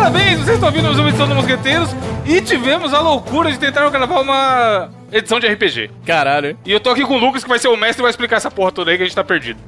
Parabéns, vocês estão ouvindo mais uma edição do Mosqueteiros e tivemos a loucura de tentar gravar uma edição de RPG. Caralho. E eu tô aqui com o Lucas, que vai ser o mestre e vai explicar essa porra toda aí que a gente tá perdido.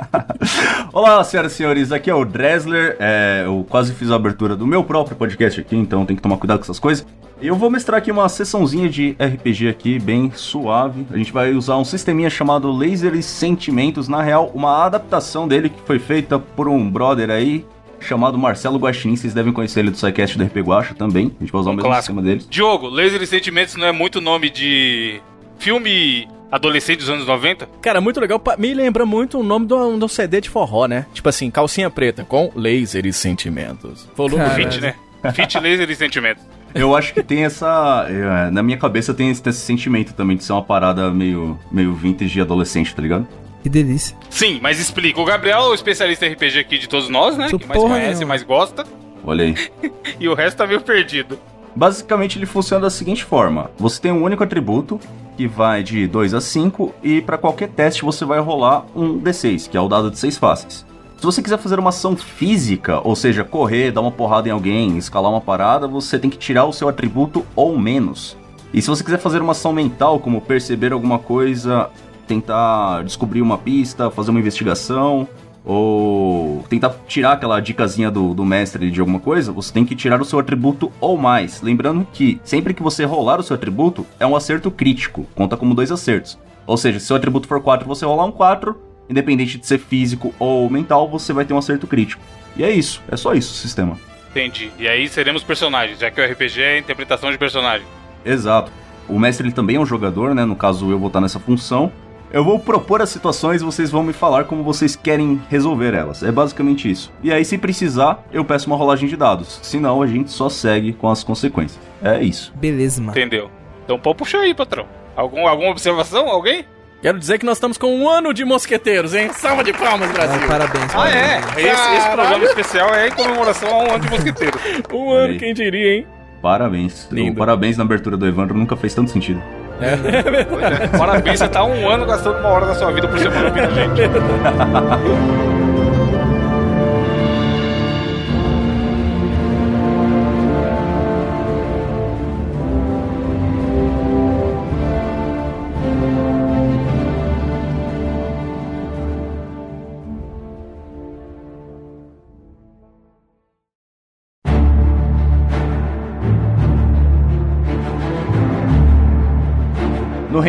Olá, senhoras e senhores, aqui é o Dresler. É, eu quase fiz a abertura do meu próprio podcast aqui, então tem que tomar cuidado com essas coisas. E eu vou mestrar aqui uma sessãozinha de RPG aqui, bem suave. A gente vai usar um sisteminha chamado Laser e Sentimentos. Na real, uma adaptação dele que foi feita por um brother aí, chamado Marcelo Guaxinim. Vocês devem conhecer ele do SciCast do RP Guacha também. A gente vai usar o mesmo clássico. sistema dele. Diogo, Laser e Sentimentos não é muito nome de filme adolescente dos anos 90? Cara, muito legal. Me lembra muito o nome de um, de um CD de forró, né? Tipo assim, calcinha preta com laser e sentimentos. Volume Cara, Fit, né? Fit, Laser e Sentimentos. Eu acho que tem essa. é, Na minha cabeça tem esse, esse sentimento também de ser uma parada meio, meio vintage adolescente, tá ligado? Que delícia. Sim, mas explica. O Gabriel é o especialista em RPG aqui de todos nós, né? Sou Que mais conhece, nenhuma. mais gosta. Olha aí. E o resto tá meio perdido. Basicamente ele funciona da seguinte forma: você tem um único atributo que vai de 2 a 5 e para qualquer teste você vai rolar um D6, que é o dado de 6 faces. Se você quiser fazer uma ação física, ou seja, correr, dar uma porrada em alguém, escalar uma parada, você tem que tirar o seu atributo ou menos. E se você quiser fazer uma ação mental, como perceber alguma coisa, tentar descobrir uma pista, fazer uma investigação, ou tentar tirar aquela dicasinha do, do mestre de alguma coisa, você tem que tirar o seu atributo ou mais. Lembrando que sempre que você rolar o seu atributo, é um acerto crítico, conta como dois acertos. Ou seja, se seu atributo for 4, você rolar um 4, independente de ser físico ou mental, você vai ter um acerto crítico. E é isso, é só isso o sistema. Entendi. E aí seremos personagens, já que o RPG é interpretação de personagem. Exato. O mestre ele também é um jogador, né? No caso, eu vou estar nessa função. Eu vou propor as situações e vocês vão me falar como vocês querem resolver elas. É basicamente isso. E aí, se precisar, eu peço uma rolagem de dados. Senão, a gente só segue com as consequências. É isso. Beleza, mano. Entendeu? Então pode puxar aí, patrão. Algum, alguma observação? Alguém? Quero dizer que nós estamos com um ano de mosqueteiros, hein? Salva de palmas, Brasil! Ah, parabéns. Ah, é? parabéns. Esse, esse programa especial é em comemoração a um ano de mosqueteiro. Um ano, quem diria, hein? Parabéns. Lindo. O parabéns na abertura do Evandro nunca fez tanto sentido. Pois é. Parabéns, você tá um ano gastando uma hora da sua vida por semana ouvindo a gente.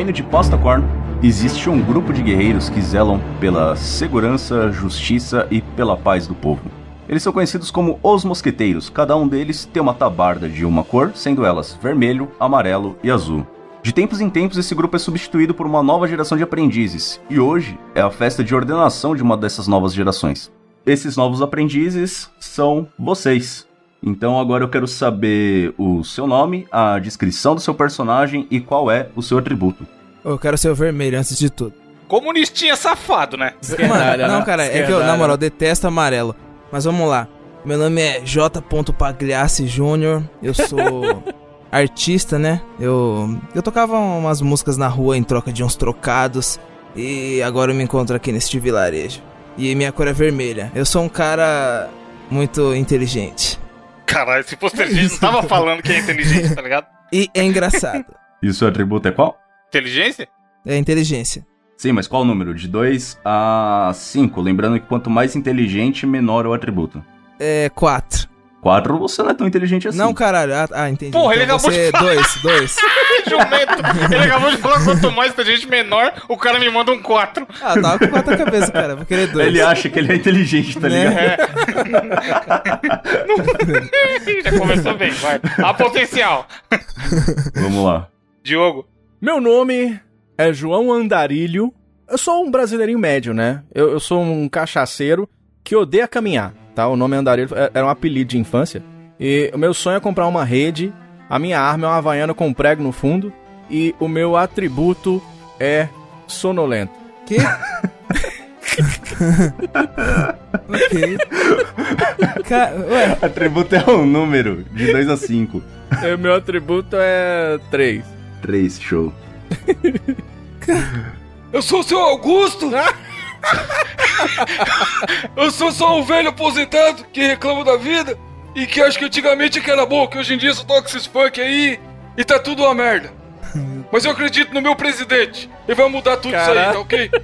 Reino de Pastacorn, existe um grupo de guerreiros que zelam pela segurança, justiça e pela paz do povo. Eles são conhecidos como os mosqueteiros, cada um deles tem uma tabarda de uma cor, sendo elas vermelho, amarelo e azul. De tempos em tempos, esse grupo é substituído por uma nova geração de aprendizes, e hoje é a festa de ordenação de uma dessas novas gerações. Esses novos aprendizes são vocês. Então agora eu quero saber o seu nome, a descrição do seu personagem e qual é o seu atributo. Eu quero ser o vermelho antes de tudo. Comunistinha safado, né? Mano, não, né? cara, é que eu, na moral, detesto amarelo. Mas vamos lá. Meu nome é J. Pagliassi Júnior. Eu sou artista, né? Eu, eu tocava umas músicas na rua em troca de uns trocados. E agora eu me encontro aqui neste vilarejo. E minha cor é vermelha. Eu sou um cara muito inteligente. Caralho, se fosse inteligente, não tava falando que é inteligente, tá ligado? E é engraçado. E o seu atributo é qual? Inteligência? É inteligência. Sim, mas qual o número? De 2 a 5. Lembrando que quanto mais inteligente, menor é o atributo. É quatro. 4 você não é tão inteligente assim. Não, caralho. Ah, ah, entendi. Porra, ele então acabou de você falar. dois, dois. Jumento. Ele acabou de falar quanto mais inteligente, menor, o cara me manda um 4. Ah, eu tava com quatro na cabeça, cara. Vou querer dois. Ele acha que ele é inteligente, tá Né? ligado? Já começou bem, vai. A potencial. Vamos lá. Diogo. Meu nome é João Andarilho. Eu sou um brasileirinho médio, né? Eu, eu sou um cachaceiro que odeia caminhar, tá? O nome Andarilho é- era um apelido de infância. E o meu sonho é comprar uma rede. A minha arma é uma havaiana com prego no fundo. E o meu atributo é sonolento. Que? ok. Ca... Ué, Atributo é um número, de 2 a 5. E o meu atributo é 3. 3, show. Eu sou o seu Augusto! Eu sou só um velho aposentado que reclama da vida. e que acho que antigamente que era bom, que hoje em dia só toca esses funk aí e tá tudo uma merda. Mas eu acredito no meu presidente. Ele vai mudar tudo isso aí, tá ok?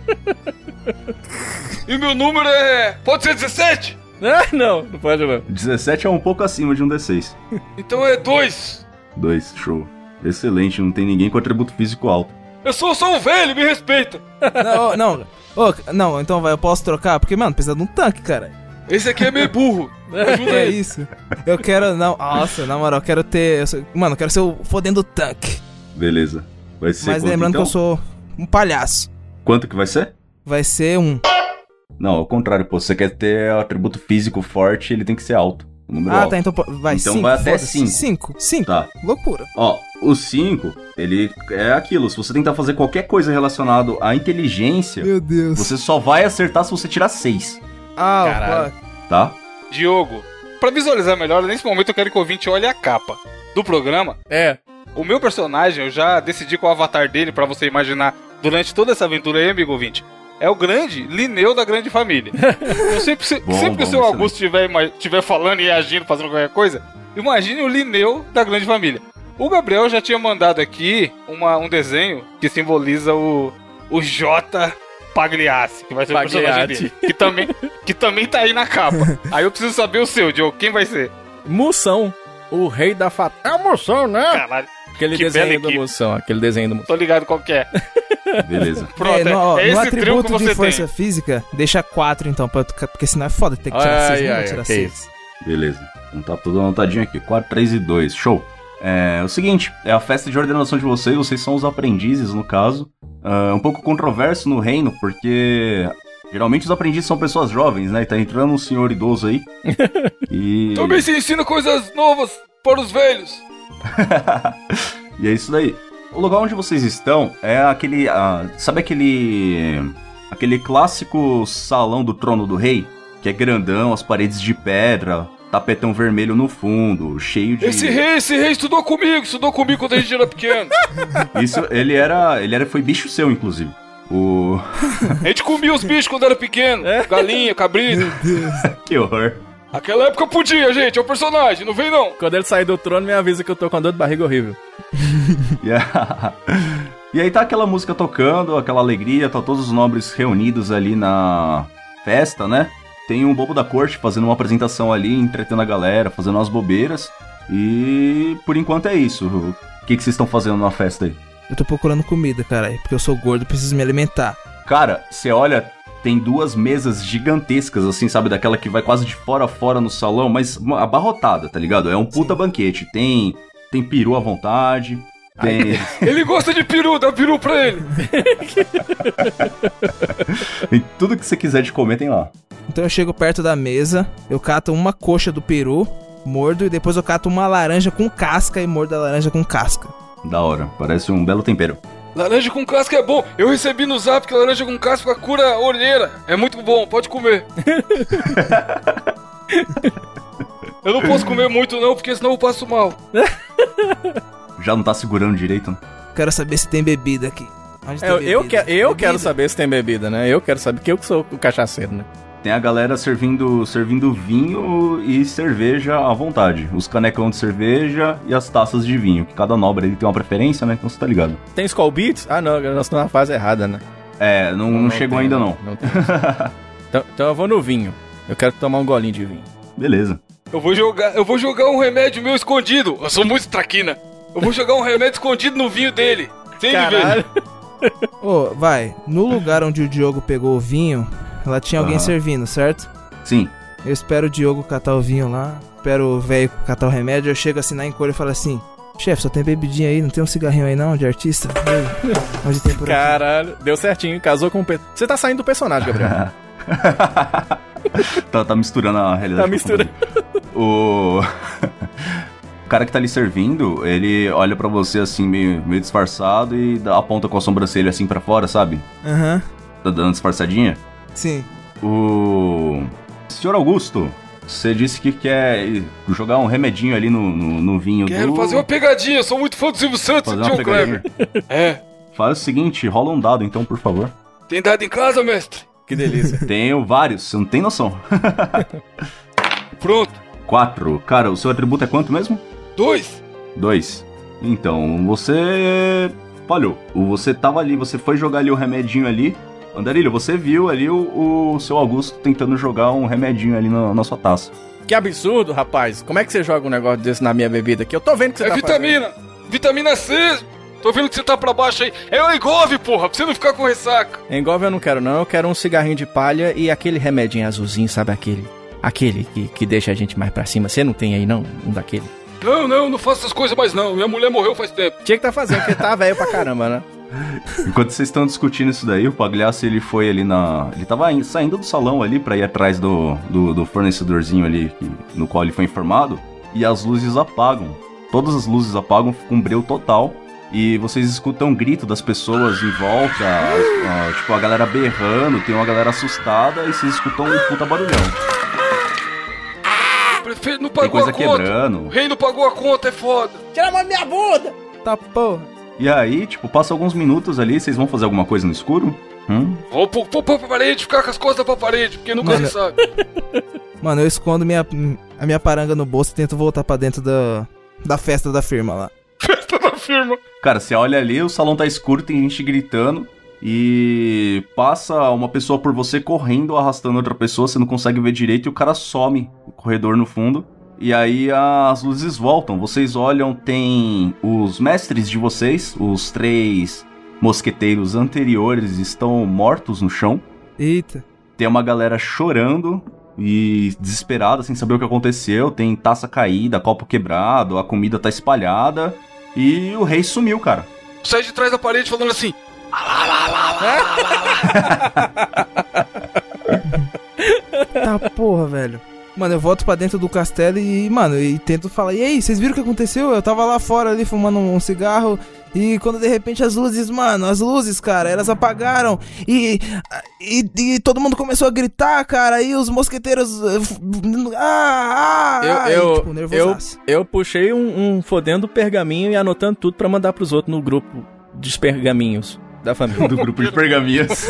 E meu número é. Pode ser 17? Ah, não, não pode não. 17 é um pouco acima de um D6. Então é 2. 2, show. Excelente, não tem ninguém com atributo físico alto. Eu sou só um velho, me respeita. Não, não. Ô, não, então vai, eu posso trocar? Porque, mano, precisa de um tanque, cara. Esse aqui é meio burro. Ajuda É aí. isso. Eu quero, não, nossa, na moral, eu quero ter, eu sou- mano, eu quero ser o fodendo tanque. Beleza. Vai ser Mas quanto, lembrando então? que eu sou um palhaço. Quanto que vai ser? Vai ser um. Não, ao contrário, pô. Se você quer ter atributo físico forte, ele tem que ser alto. O número Ah, alto. tá, então vai Então cinco, vai até foda-se. cinco. Cinco, cinco. Tá. Loucura. Ó, o 5, ele é aquilo. Se você tentar fazer qualquer coisa relacionado à inteligência, Meu Deus. você só vai acertar se você tirar 6, Ah, Caralho. tá? Diogo, pra visualizar melhor, nesse momento eu quero que o ouvinte olhe a capa do programa. É. O meu personagem, eu já decidi qual o avatar dele pra você imaginar durante toda essa aventura aí, amigo ouvinte. É o grande Lineu da grande família. Eu sempre, se- Bom, sempre que o seu. Augusto estiver estiver falando e agindo, fazendo qualquer coisa, imagine o Lineu da grande família. O Gabriel já tinha mandado aqui uma- um desenho que simboliza o, o J Pagliassi, que vai ser o personagem Pagliatti. dele. Que também, que também tá aí na capa. Aí eu preciso saber o seu, Diogo. Quem vai ser? Moção, o rei da fat... É a Moção, né? Caralho, Aquele que desenho do. Moção, aquele desenho do Moção. tô ligado qual que é. Beleza. Pronto, É, no, ó, é, é no atributo você de força tem. física, deixa quatro então, pra, porque senão é foda ter que tirar Ai, seis, não ai, vou tirar que seis. isso. Beleza. Então tá tudo anotadinho aqui. 4, 3 e 2. Show. É o seguinte, é a festa de ordenação de vocês, vocês são os aprendizes, no caso. É um pouco controverso no reino, porque geralmente os aprendizes são pessoas jovens, né? E tá entrando um senhor idoso aí. e... Também se ensina coisas novas para os velhos. e é isso daí. O lugar onde vocês estão é aquele. ah, sabe aquele. Aquele clássico salão do trono do rei? Que é grandão, as paredes de pedra, tapetão vermelho no fundo, cheio de. Esse rei, esse rei estudou comigo, estudou comigo quando a gente era pequeno. Isso, ele era. Ele era. Foi bicho seu, inclusive. O. A gente comia os bichos quando era pequeno. Galinha, cabrito. que horror. Aquela época podia, gente. É o personagem, não vem não. Quando ele sair do trono, me avisa que eu tô com a dor de barriga horrível. E, a- e aí tá aquela música tocando, aquela alegria, tá todos os nobres reunidos ali na festa, né? Tem um bobo da corte fazendo uma apresentação ali, entretendo a galera, fazendo umas bobeiras. E por enquanto é isso. O que, que vocês estão fazendo na festa aí? Eu tô procurando comida, caralho, porque eu sou gordo, preciso me alimentar. Cara, você olha, tem duas mesas gigantescas, assim, sabe? Daquela que vai quase de fora a fora no salão, mas uma- abarrotada, tá ligado? É um puta banquete. Tem, tem peru à vontade, tem, Ele gosta de peru, dá peru pra ele. tem tudo que você quiser de comer tem lá. Então eu chego perto da mesa, eu cato uma coxa do peru, mordo, e depois eu cato uma laranja com casca e mordo a laranja com casca. Da hora, parece um belo tempero. Laranja com casca é bom. Eu recebi no zap que laranja com casca cura olheira. É muito bom, pode comer. Eu não posso comer muito não, porque senão eu passo mal. Já não tá segurando direito, né? Quero saber se tem bebida aqui. Onde tem É, Eu, bebida? que- eu Bebida? quero saber se tem bebida, né? Eu quero saber, que eu que sou o cachaceiro, né? Tem a galera servindo, servindo vinho e cerveja à vontade. Os canecão de cerveja e as taças de vinho. Que cada nobre ele tem uma preferência, né? Então você tá ligado. Tem Skull Beats? Ah, não, nós estamos na fase errada, né? É, não, não, chegou tem, ainda não. tem. então, então eu vou no vinho. Eu quero tomar um golinho de vinho. Beleza. Eu vou jogar, eu vou jogar um remédio meu escondido. Eu sou muito traquina. Eu vou jogar um remédio escondido no vinho dele. Sem. Caralho. Ô, vai, no lugar onde o Diogo pegou o vinho, lá tinha alguém Aham. servindo, certo? Sim. Eu espero o Diogo catar o vinho lá, espero o velho catar o remédio, eu chego assim na encolha e falo assim: Chefe, só tem bebidinha aí, não tem um cigarrinho aí não, de artista? Ei, Onde tem por aqui? Caralho, deu certinho, casou com o Pedro. Você tá saindo do personagem, Gabriel. tá, tá misturando a realidade. Tá misturando. O... o cara que tá ali servindo, ele olha pra você assim, meio, meio disfarçado e dá- aponta com a sobrancelha assim pra fora, sabe? Aham, Tá dando disfarçadinha. Sim. O. Senhor Augusto, você disse que quer jogar um remedinho ali no, no, no vinho Quero do. fazer uma pegadinha, sou muito fã do Silvio Santos e Fazer uma John Kleber. pegadinha. É. Faz o seguinte, rola um dado então, por favor. Tem dado em casa, mestre? Que delícia. Tenho vários, você não tem noção. Pronto. 4. Cara, o seu atributo é quanto mesmo? Dois. 2. Então, você falhou. Você tava ali, você foi jogar ali o remedinho ali. Andarilho, você viu ali o, o seu Augusto tentando jogar um remedinho ali na, na sua taça. Que absurdo, rapaz. Como é que você joga um negócio desse na minha bebida aqui? Eu tô vendo que você É tá vitamina. Vitamina C. Tô vendo que você tá pra baixo aí. É o Engove, porra, pra você não ficar com ressaca. fazendo. Engolve eu não quero, não. Eu quero um cigarrinho de palha e aquele remedinho azulzinho, sabe aquele? Aquele que, que deixa a gente mais pra cima. Você não tem aí, não? Um daquele? Não, não, não faço essas coisas mais não. Minha mulher morreu faz tempo. Tinha que tá fazendo, porque tá velho pra caramba, né? Enquanto vocês estão discutindo isso daí, o Pagliasso ele foi ali na. Ele tava in- saindo do salão ali pra ir atrás do, do, do fornecedorzinho ali que- no qual ele foi informado. E as luzes apagam. Todas as luzes apagam, fica um breu total. E vocês escutam um grito das pessoas em volta, ah, tipo a galera berrando, tem uma galera assustada e vocês escutam um puta barulhão. O prefeito não Tem pagou coisa a conta. quebrando. O rei não pagou a conta, é foda. Tira a mão da minha bunda! Tá porra. E aí, tipo, passa alguns minutos ali, vocês vão fazer alguma coisa no escuro? Hum? Vou pôr pôr pra parede, ficar com as costas pra parede, porque nunca Mano. se sabe. Mano, eu escondo minha, a minha paranga no bolso e tento voltar pra dentro da, da festa da firma lá. Festa da firma. Cara, você olha ali, o salão tá escuro, tem gente gritando. E passa uma pessoa por você correndo, arrastando outra pessoa, você não consegue ver direito e o cara some no corredor no fundo. E aí as luzes voltam. Vocês olham, tem os mestres de vocês, os três mosqueteiros anteriores estão mortos no chão. Eita. Tem uma galera chorando e desesperada, sem saber o que aconteceu. Tem taça caída, copo quebrado, a comida tá espalhada. E o rei sumiu, cara. Sai de trás da parede falando assim. Tá porra, velho. Mano, eu volto pra dentro do castelo e, mano, e tento falar, e aí, vocês viram o que aconteceu? Eu tava lá fora ali fumando um cigarro e quando de repente as luzes, mano, as luzes, cara, elas apagaram e, e, e todo mundo começou a gritar, cara, e os mosqueteiros. Ah, ah, Eu, e, eu, tipo, eu, eu puxei um, um fodendo pergaminho e anotando tudo pra mandar pros outros no grupo dos pergaminhos da família. Do grupo de pergaminhos.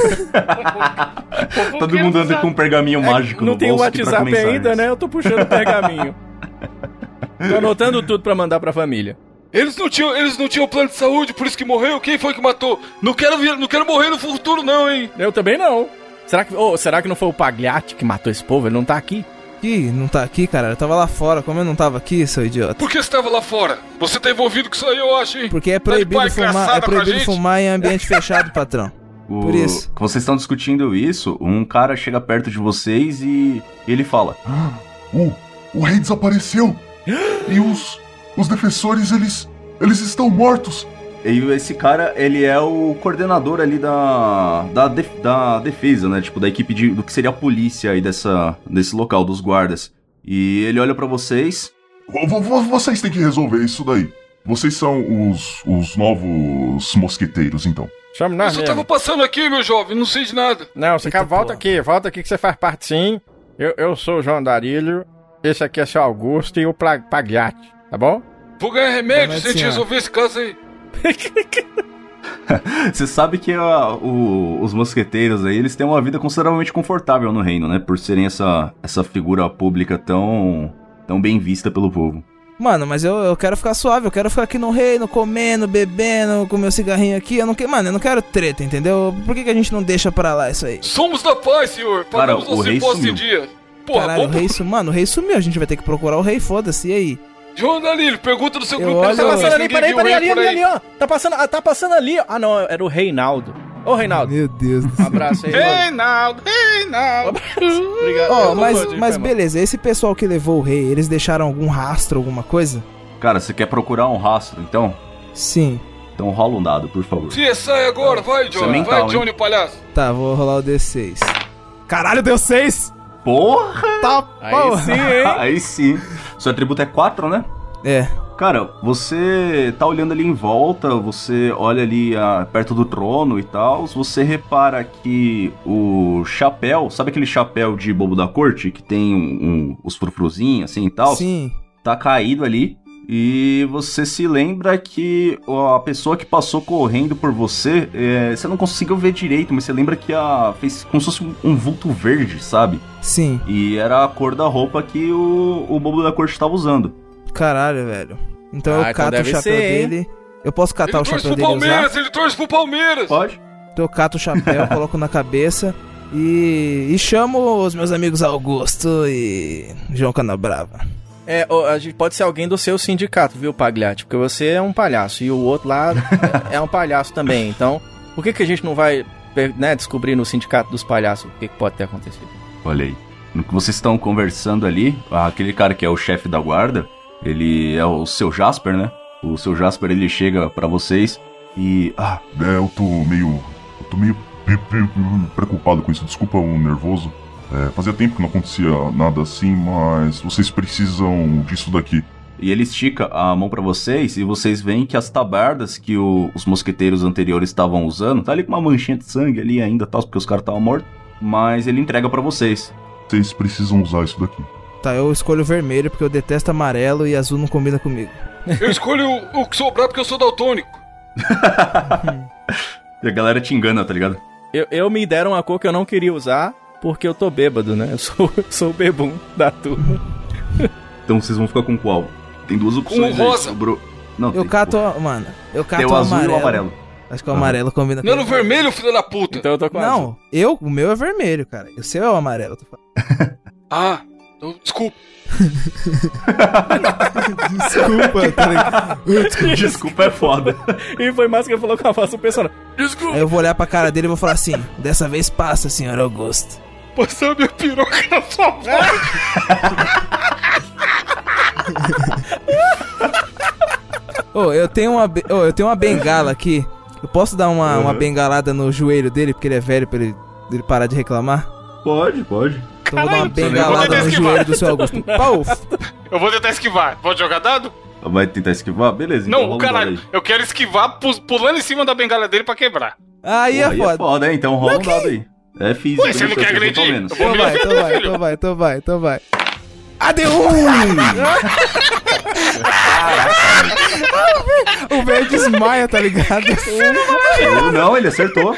Todo mundo anda com um pergaminho mágico É, não no tem o bolso aqui pra WhatsApp mensagens. ainda, né? Eu tô puxando o pergaminho. tô anotando tudo pra mandar pra família. Eles não tinham, eles não tinham plano de saúde, por isso que morreu. Quem foi que matou? Não quero vir, não quero morrer no futuro não, hein? Eu também não. Será que, oh, será que não foi o Pagliatti que matou esse povo? Ele não tá aqui? Ih, não tá aqui, cara, eu tava lá fora, como eu não tava aqui, seu idiota? Por que você tava lá fora? Você tá envolvido com isso aí, eu acho, hein? Porque é Tá proibido pau fumar, é proibido fumar em ambiente fechado, patrão. O- Por isso. Vocês estão discutindo isso, um cara chega perto de vocês e ele fala: O, o rei desapareceu. E os, os defensores, eles, eles estão mortos. E esse cara, ele é o coordenador ali da, da, def- da defesa, né? Tipo, da equipe de, do que seria a polícia aí dessa, desse local, dos guardas. E ele olha pra vocês. Vo- vo- vo- Vocês têm que resolver isso daí. Vocês são os, os novos mosqueteiros, então. Chame Eu nós só mesmo. tava passando aqui, meu jovem, não sei de nada. Não, você Eita quer, volta aqui, volta aqui que você faz parte sim. Eu, eu sou o João Darílio, esse aqui é seu Augusto e o Pagliatti, tá bom? Vou ganhar remédio se a gente senhora. resolver esse caso aí. Você sabe que a- o- os mosqueteiros aí, eles têm uma vida consideravelmente confortável no reino, né? Por serem essa, essa figura pública tão, tão bem vista pelo povo. Mano, mas eu, eu quero ficar suave, eu quero ficar aqui no reino, comendo, bebendo, com meu cigarrinho aqui. Eu não quero, mano, eu não quero treta, entendeu? Por que, que a gente não deixa pra lá isso aí? Somos da paz, senhor. Cara, Pagamos o rei sumiu. dia. Porra, Caralho, o rei sumiu. Mano, o rei sumiu, a gente vai ter que procurar o rei, foda-se, e aí? João Dalírio, pergunta do seu Eu grupo. olho- Tá passando ali, peraí, peraí, ali, ali, ali, ó. Tá passando, ah, tá passando ali, ó. Ah, não, era o Reinaldo. Ô, Reinaldo, Meu Deus do um céu. abraço aí. Reinaldo, Reinaldo. Obrigado. Ó, não mas, mas beleza, esse pessoal que levou o rei, eles deixaram algum rastro, alguma coisa? Cara, você quer procurar um rastro, então? Sim. Então rola um dado, por favor. Sim, sai agora, vai, é Johnny. mental, vai, Johnny, palhaço. Tá, vou rolar o D6. Caralho, deu 6! Porra! Tá, Aí porra. sim, hein? Aí sim. Seu atributo é 4, né? É, Cara, você tá olhando ali em volta, você olha ali ah, perto do trono e tal, você repara que o chapéu, sabe aquele chapéu de bobo da corte que tem um, um- os frufruzinhos assim e tal? sim. Tá caído ali E você se lembra que a pessoa que passou correndo por você, é, você não conseguiu ver direito, mas você lembra que a fez como se fosse um, um vulto verde, sabe? Sim. E era a cor da roupa que o, o bobo da corte estava usando. Caralho, velho. Então Ah, eu então cato o chapéu ser, dele. Eu posso catar Ele o torce chapéu pro dele e usar? Palmeiras, ele torce pro Palmeiras. Pode? Então eu cato o chapéu, coloco na cabeça e, e chamo os meus amigos Augusto e João Canabrava. É, a gente pode ser alguém do seu sindicato, viu, Pagliatti? Porque você é um palhaço e o outro lá é, um palhaço também. Então, por que, que a gente não vai né, descobrir no sindicato dos palhaços o que, que pode ter acontecido? Olha aí. No que vocês estão conversando ali, aquele cara que é o chefe da guarda, ele é o seu Jasper, né? O seu Jasper ele chega pra vocês e. Ah, É, eu tô meio. Eu tô meio pre- pre- preocupado com isso. Desculpa o nervoso. É, fazia tempo que não acontecia nada assim, mas vocês precisam disso daqui. E ele estica a mão pra vocês e vocês veem que as tabardas que o- os mosqueteiros anteriores estavam usando, tá ali com uma manchinha de sangue ali ainda, tal, porque os caras estavam mortos, mas ele entrega pra vocês. Vocês precisam usar isso daqui. Tá, eu escolho vermelho porque eu detesto amarelo e azul não combina comigo. Eu escolho o, o que sobrar porque eu sou daltônico. E a galera te engana, tá ligado? Eu, eu me deram uma cor que eu não queria usar porque eu tô bêbado, né? Eu sou, sou o bebum da turma. Então vocês vão ficar com qual? Tem duas opções. Com aí, rosa. sobrou- Não, Eu tem, cato, mano, eu pô, cato tem o o azul amarelo. e o amarelo. Acho que o amarelo combina Não é no vermelho, filho da puta. Então eu tô com azul. Não, eu, o meu é vermelho, cara. O seu é o amarelo. tô falando. Ah, então, desculpa. Desculpa, tá ligado? Desculpa, é foda. E foi mais que ele falou com a voz do personagem. Desculpa. Aí eu vou olhar pra cara dele e vou falar assim: dessa vez passa, senhor Augusto. Passar minha piroca na sua boca. Ô, eu tenho uma, ô, eu tenho uma bengala aqui. Eu posso dar uma, uma bengalada no joelho dele, porque ele é velho, pra ele, ele parar de reclamar? Pode, pode. Então eu vou dar uma Caralho, bengalada no joelho do seu Augusto. Pau! Eu vou tentar esquivar. Pode jogar dado? Vai tentar esquivar? Beleza, então Não, rola o um dado caralho. aí. Eu quero esquivar pu- pulando em cima da bengala dele pra quebrar. Aí Porra, é foda. foda, é, então rola um dado aí. É físico. Ué, você não quer agredir? menos. Então vai, então vai, então vai, então vai, então vai. AD1! o velho desmaia, tá ligado? Ou Não, ele acertou.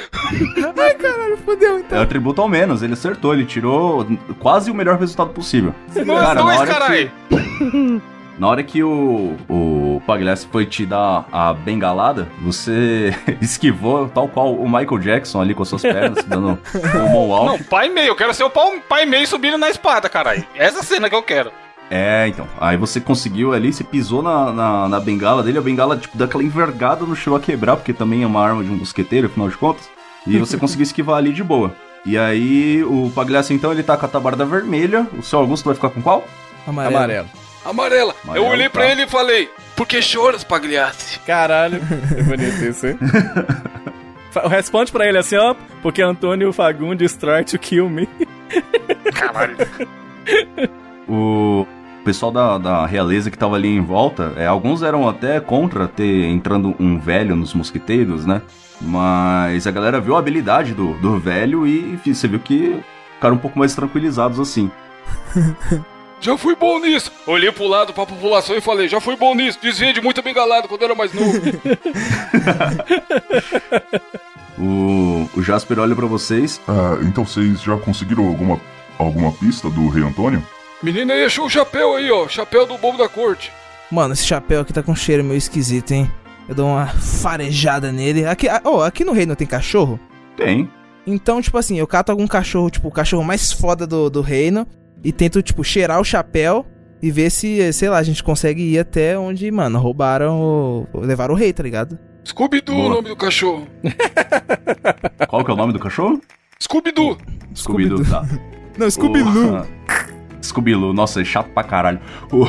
Ai, caralho, fodeu então. É o tributo ao menos. Ele acertou, ele tirou quase o melhor resultado possível. Não é dois, caralho. que, na hora que o, o Pagliassi foi te dar a bengalada, você esquivou, tal qual o Michael Jackson ali com as suas pernas, dando um moonwalk. Não, pai e meio. Eu quero ser o pau- pai e meio subindo na espada, caralho. Essa cena que eu quero. É, então. Aí você conseguiu ali, você pisou na, na, na bengala dele, a bengala, tipo, deu aquela envergada no chão a quebrar, porque também é uma arma de um mosqueteiro, afinal de contas. E você conseguiu esquivar ali de boa. E aí, o Pagliassi, então, ele tá com a tabarda vermelha. O seu Augusto vai ficar com qual? Amarelo. Amarelo. Amarela. Amarelo, eu olhei pra tá. ele e falei, por que choras, Pagliassi? Caralho. É bonito isso, hein? Responde pra ele assim, ó. Porque Antônio Fagundes try to kill me. Caralho. O pessoal da, da realeza que tava ali em volta, é, alguns eram até contra ter entrando um velho nos mosquiteiros, né? Mas a galera viu a habilidade do, do velho e enfim, você viu que ficaram um pouco mais tranquilizados assim. Já fui bom nisso. Olhei pro lado pra população e falei, já fui bom nisso. Desviei de muita bengalada quando era mais novo. O, o Jasper olha pra vocês. Ah, então vocês já conseguiram alguma, alguma pista do Rei Antônio? Menina aí achou o chapéu aí, ó. Chapéu do bobo da corte. Mano, esse chapéu aqui tá com um cheiro meio esquisito, hein? Eu dou uma farejada nele. Aqui, oh, aqui no reino tem cachorro? Tem. Então, tipo assim, eu cato algum cachorro, tipo, o cachorro mais foda do, do reino, e tento, tipo, cheirar o chapéu e ver se, sei lá, a gente consegue ir até onde, mano, roubaram o. levaram o rei, tá ligado? Scooby-Doo o nome do cachorro. Qual que é o nome do cachorro? Scooby-Doo. Scooby-Doo, tá. Não, O- Scooby-Doo, nossa, é chato pra caralho. O,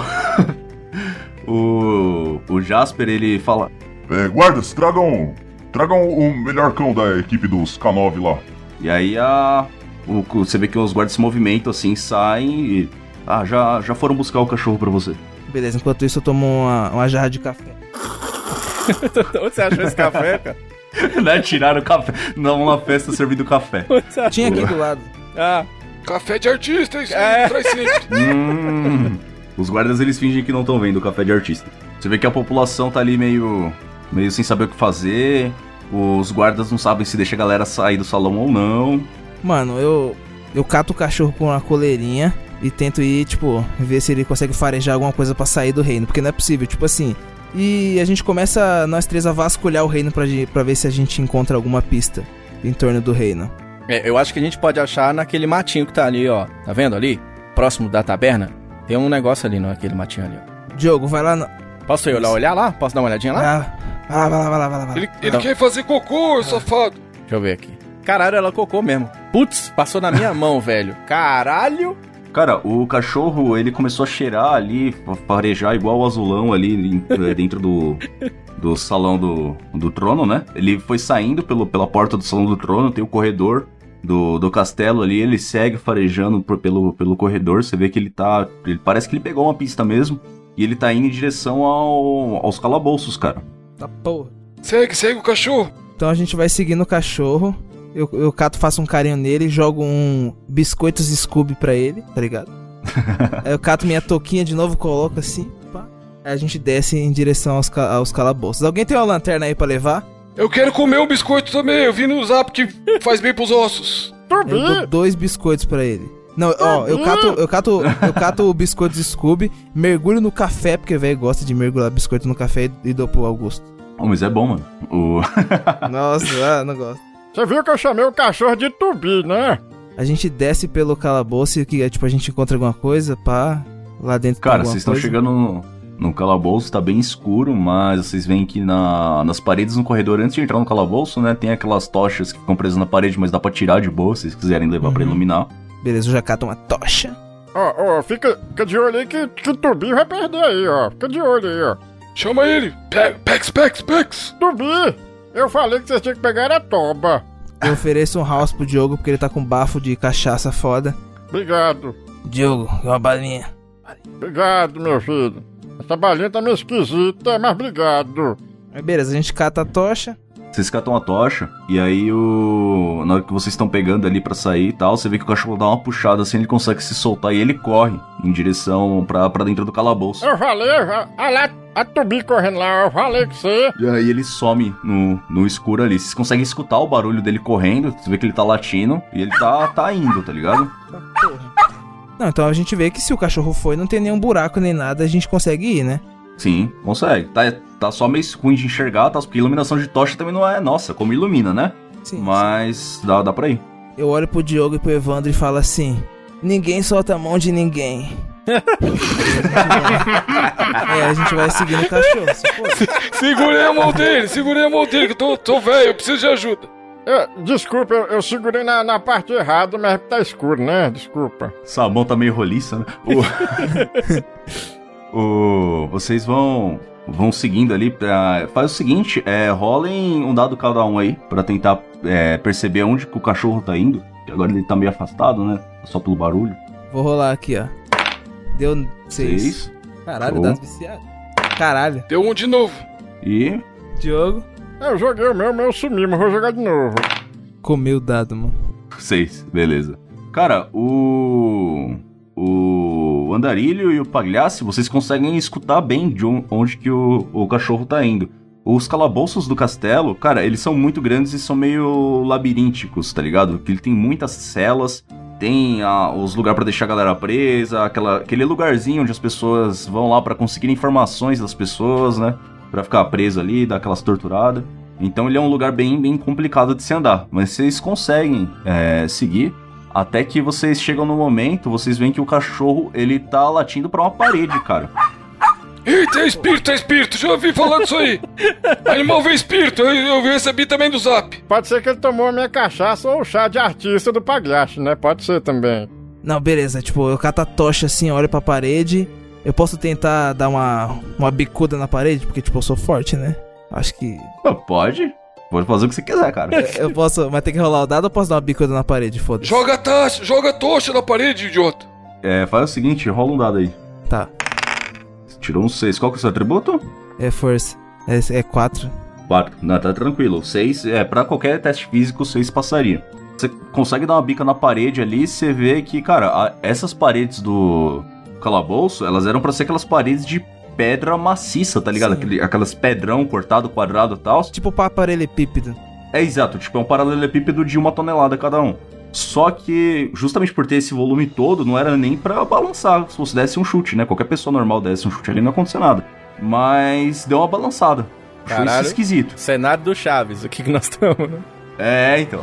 o, o Jasper, ele fala: É, guardas, tragam. Tragam o melhor cão da equipe dos K9 lá. E aí a. o- você vê que os guardas se movimentam assim, saem e. Ah, já, já foram buscar o cachorro pra você. Beleza, enquanto isso eu tomo uma, uma jarra de café. Onde você achou esse café, cara? né? Tiraram o café. Numa festa servindo café. Tinha aqui do lado. Ah, Café de artista, isso É. traz sempre. hum, Os guardas eles fingem que não estão vendo o café de artista. Você vê que a população tá ali meio. meio sem saber o que fazer. Os guardas não sabem se deixa a galera sair do salão ou não. Mano, eu. Eu cato o cachorro com uma coleirinha e tento ir, tipo, ver se ele consegue farejar alguma coisa pra sair do reino. Porque não é possível, tipo assim. E a gente começa, nós três, a vasculhar o reino pra, pra ver se a gente encontra alguma pista em torno do reino. É, eu acho que a gente pode achar naquele matinho que tá ali, ó. Tá vendo ali? Próximo da taberna. Tem um negócio ali, naquele matinho ali, ó. Diogo, vai lá. No... Posso ir lá olhar lá? Posso dar uma olhadinha lá? Ah, vai lá, vai lá, vai lá, vai lá. Vai lá. Ele, ele quer fazer cocô, safado. Deixa eu ver aqui. Caralho, ela cocou mesmo. Putz, passou na minha mão, velho. Caralho. Cara, o cachorro ele começou a cheirar ali, farejar igual o azulão ali eh, dentro do, do salão do, do trono, né? Ele foi saindo pelo, pela porta do salão do trono, tem o corredor do, do castelo ali, ele segue farejando por- pelo, pelo corredor. Você vê que ele tá. Ele, parece que ele pegou uma pista mesmo. E ele tá indo em direção ao, aos calabouços, cara. Tá porra. Segue, segue o cachorro. Então a gente vai seguindo o cachorro. Eu, eu cato, faço um carinho nele, jogo um biscoitos Scooby pra ele, tá ligado? Aí eu cato minha touquinha de novo, coloco assim, pá. Aí a gente desce em direção aos, ca- aos calabouços. Alguém tem uma lanterna aí pra levar? Eu quero comer o biscoito também. Eu vi no zap que faz bem pros ossos. Eu dou dois biscoitos pra ele. Não, ó, eu cato, eu cato, eu cato o biscoito Scooby, mergulho no café, porque o velho gosta de mergulhar biscoito no café e, e dou pro Augusto. Oh, mas é bom, mano. O... Nossa, ah, não gosto. Você viu que eu chamei o cachorro de Tubi, né? A gente desce pelo calabouço e que, tipo, a gente encontra alguma coisa, pá, lá dentro Cara, vocês estão chegando no, no calabouço, tá bem escuro, mas vocês veem que na, nas paredes no corredor, antes de entrar no calabouço, né, tem aquelas tochas que ficam presas na parede, mas dá pra tirar de boa, se vocês quiserem levar pra Uhum. iluminar. Beleza, eu já cato uma tocha. Ó, ó, fica, fica de olho aí que, que Tubi vai perder aí, ó. Fica de olho aí, ó. Chama ele. Pe- Pex, Pex, Pex. Tubi, eu falei que vocês tinham que pegar a toba. Eu ofereço um house pro Diogo porque ele tá com bafo de cachaça foda. Obrigado, Diogo, é uma balinha. obrigado, meu filho. Essa balinha tá meio esquisita, mas obrigado. Aí beleza, a gente cata a tocha. Vocês catam a tocha, e aí o. Na hora que vocês estão pegando ali pra sair e tal, você vê que o cachorro dá uma puxada assim, ele consegue se soltar e ele corre em direção pra, pra dentro do calabouço. Eu falei, eu já- olha lá, a Tubi correndo lá, eu falei que você. E aí ele some no, no escuro ali. Vocês conseguem escutar o barulho dele correndo, você vê que ele tá latindo e ele tá, tá indo, tá ligado? Não, então a gente vê que se o cachorro foi, não tem nenhum buraco nem nada, a gente consegue ir, né? Sim, consegue. Tá, tá só meio ruim de enxergar, tá? Porque iluminação de tocha também não é nossa, como ilumina, né? Sim. Mas dá, dá pra ir. Eu olho pro Diogo e pro Evandro e falo assim: Ninguém solta a mão de ninguém. é, a gente vai seguindo o cachorro. se for. Segurei a mão dele, segurei a mão dele, que eu tô, tô velho, eu preciso de ajuda. Eu- desculpa, eu, eu segurei na, na parte errada, mas tá escuro, né? Desculpa. Essa mão tá meio roliça, né? O... o... Vocês vão vão seguindo ali pra... Faz o seguinte, é, rolem um dado cada um aí, pra tentar é, perceber onde que o cachorro tá indo. Que agora ele tá meio afastado, né? Só pelo barulho. Vou rolar aqui, ó. Deu seis. Seis. Caralho, Show. dado viciado. Caralho. Deu um de novo. E... Diogo. Eu joguei o meu, o meu sumiu, mas vou jogar de novo. Comeu o dado, mano. Seis, beleza. Cara, o. O Andarilho e o Pagliassi, vocês conseguem escutar bem de on- onde que o, o cachorro tá indo. Os calabouços do castelo, cara, eles são muito grandes e são meio labirínticos, tá ligado? Que ele tem muitas celas, tem os lugares pra deixar a galera presa, aquela, aquele lugarzinho onde as pessoas vão lá pra conseguir informações das pessoas, né? Pra ficar preso ali, dar aquelas torturadas. Então ele é um lugar bem, bem complicado de se andar. Mas vocês conseguem é, seguir. Até que vocês chegam no momento, vocês veem que o cachorro, ele tá latindo pra uma parede, cara. Eita, é espírito, é espírito, já ouvi falando isso aí. Animal vê espírito, eu, eu recebi também do zap. Pode ser que ele tomou a minha cachaça ou o chá de artista do Pagliache, né? Pode ser também. Não, beleza. Tipo, eu cato a tocha assim, olho pra parede. Eu posso tentar dar uma, uma bicuda na parede, porque, tipo, eu sou forte, né? Acho que. Pode. Pode fazer o que você quiser, cara. Eu posso. Mas tem que rolar o dado ou posso dar uma bicuda na parede? Foda-se. Joga a taxa, joga a tocha na parede, idiota. É, faz o seguinte, rola um dado aí. Tá. Tirou um 6. Qual que é o seu atributo? É força. É, é quatro. 4. Não, tá tranquilo. 6, é, pra qualquer teste físico, 6 passaria. Você consegue dar uma bica na parede ali, você vê que, cara, a- essas paredes do calabouço, elas eram pra ser aquelas paredes de pedra maciça, tá ligado? Aquele- aquelas pedrão cortado, quadrado e tal. Tipo paralelepípedo. É exato, tipo, é um paralelepípedo de uma tonelada cada um. Só que, justamente por ter esse volume todo, não era nem pra balançar. Se você desse um chute, né? Qualquer pessoa normal desse um chute ali, não ia acontecer nada. Mas deu uma balançada. Caralho. esquisito. Cenário do Chaves, o que, que nós estamos, né? É, então.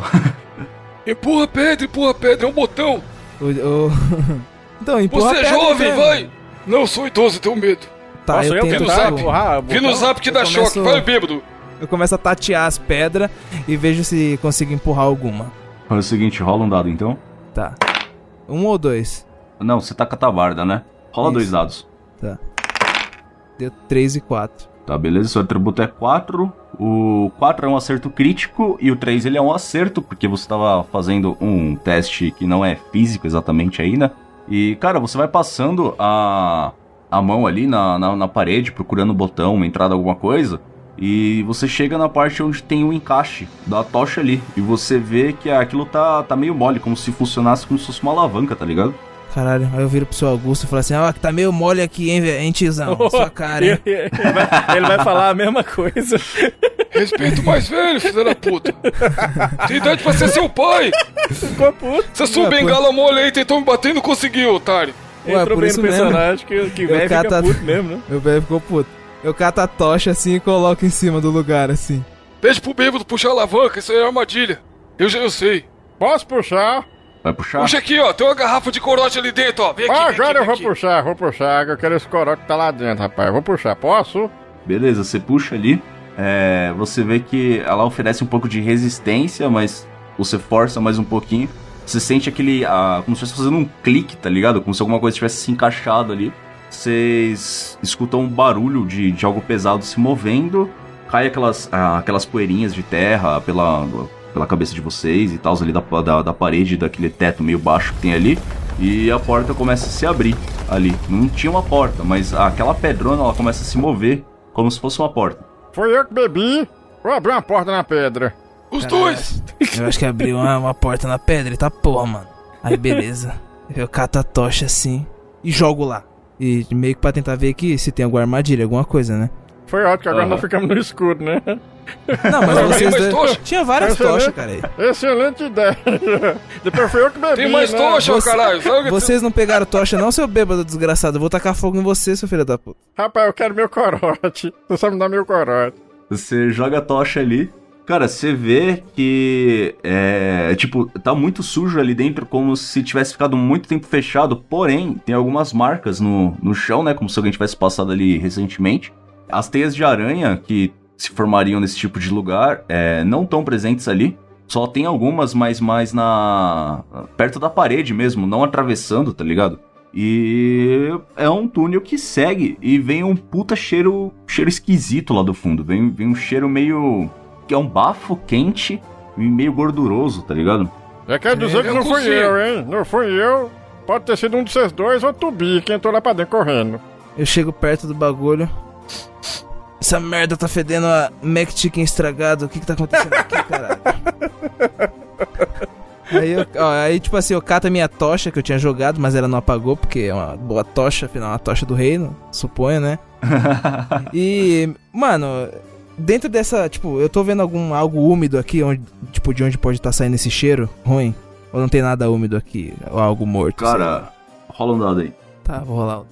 Empurra a pedra, empurra a pedra, é um botão. O, o- então, empurra Você a é pedra, jovem, então. vai! Não, sou idoso, tenho medo. Tá, Posso eu, eu tento, tentar zap. empurrar? Vi no zap que dá começo- choque, vai bêbado. eu começo a tatear as pedras e vejo se consigo empurrar alguma. Faz o seguinte, rola um dado então. Tá. Um ou dois? Não, você tá com a tabarda, né? Rola Isso. dois dados. Deu três e quatro. Tá, beleza? Seu atributo é 4. O 4 é um acerto crítico e o 3 ele é um acerto, porque você tava fazendo um teste que não é físico exatamente aí, né? E, cara, você vai passando a, a mão ali na, na, na parede, procurando o botão, uma entrada, alguma coisa. E você chega na parte onde tem o encaixe da tocha ali. E você vê que aquilo tá, tá meio mole, como se funcionasse como se fosse uma alavanca, tá ligado? Caralho, aí eu viro pro seu Augusto e falo assim: Ó, que tá meio mole aqui, hein? Hein, tiozão? Sua cara, hein? ele, ele vai, ele vai falar a mesma coisa. Respeita o mais velho, filho da puta. Tem idade pra ser seu pai. Ficou puto. Essa sua Ué, bengala mole aí tentou me bater e não conseguiu, otário. Ué, Entrou por bem no mesmo. personagem que, que Eu velho fica cato a- puto mesmo, né? Meu velho ficou puto. Eu cato a tocha assim e coloco em cima do lugar, assim. Pede pro bêbado puxar a alavanca, isso aí é armadilha. Eu já eu sei. Posso puxar? Vai puxar? Puxa aqui, ó. Tem uma garrafa de corote ali dentro, ó. Vem aqui, Ah, agora eu vou aqui. puxar, vou puxar, eu quero esse corote que tá lá dentro, rapaz. Vou puxar, posso? Beleza, você puxa ali. é, você vê que ela oferece um pouco de resistência, mas você força mais um pouquinho. Você sente aquele. ah, como se estivesse fazendo um clique, tá ligado? Como se alguma coisa tivesse se encaixado ali. Vocês escutam um barulho de, de algo pesado se movendo. Cai aquelas, ah, aquelas poeirinhas de terra pela, pela cabeça de vocês e tal, ali da, da, da parede, daquele teto meio baixo que tem ali. E a porta começa a se abrir ali. Não tinha uma porta, mas aquela pedrona ela começa a se mover como se fosse uma porta. Foi eu que bebi. Vou abrir uma porta na pedra. Os dois. Eu acho que abriu uma, uma porta na pedra e tá porra, mano. Aí beleza. Eu cato a tocha assim e jogo lá. E meio que pra tentar ver aqui se tem alguma armadilha, alguma coisa, né? Foi ótimo, que agora Aham. nós ficamos no escuro, né? Não, mas Tem vocês. mais dois- tocha? Tinha várias né? tochas, cara. aí. Excelente ideia. Depois foi eu que bebi, Tem mais né? tocha, Você- caralho. Sabe? Vocês não pegaram tocha, não, seu bêbado desgraçado. Eu vou tacar fogo em você, seu filho da puta. Rapaz, eu quero meu corote. Você só me dá meu corote. Você joga a tocha ali. Cara, você vê que é tipo, tá muito sujo ali dentro, como se tivesse ficado muito tempo fechado. Porém, tem algumas marcas no, no chão, né? Como se alguém tivesse passado ali recentemente. As teias de aranha que se formariam nesse tipo de lugar é, não estão presentes ali. Só tem algumas, mas mais na. perto da parede mesmo, não atravessando, tá ligado? E é um túnel que segue e vem um puta cheiro, cheiro esquisito lá do fundo. Vem, vem um cheiro meio é um bafo quente e meio gorduroso, tá ligado? Já quer dizer que eu não fui eu, hein? Não fui eu. Pode ter sido um de vocês dois ou Tubi, que entrou lá pra dentro correndo. Eu chego perto do bagulho. Essa merda tá fedendo a Mac Chicken estragado. O que que tá acontecendo aqui, caralho? Aí, eu, ó, aí, tipo assim, eu cato a minha tocha que eu tinha jogado, mas ela não apagou, porque é uma boa tocha, afinal, é uma tocha do reino, suponho, né? E, mano, dentro dessa, tipo, eu tô vendo algum algo úmido aqui, onde, tipo, de onde pode estar saindo esse cheiro ruim? Ou não tem nada úmido aqui? Ou algo morto? sei lá. Cara, rola um dado aí. Tá, vou rolar o.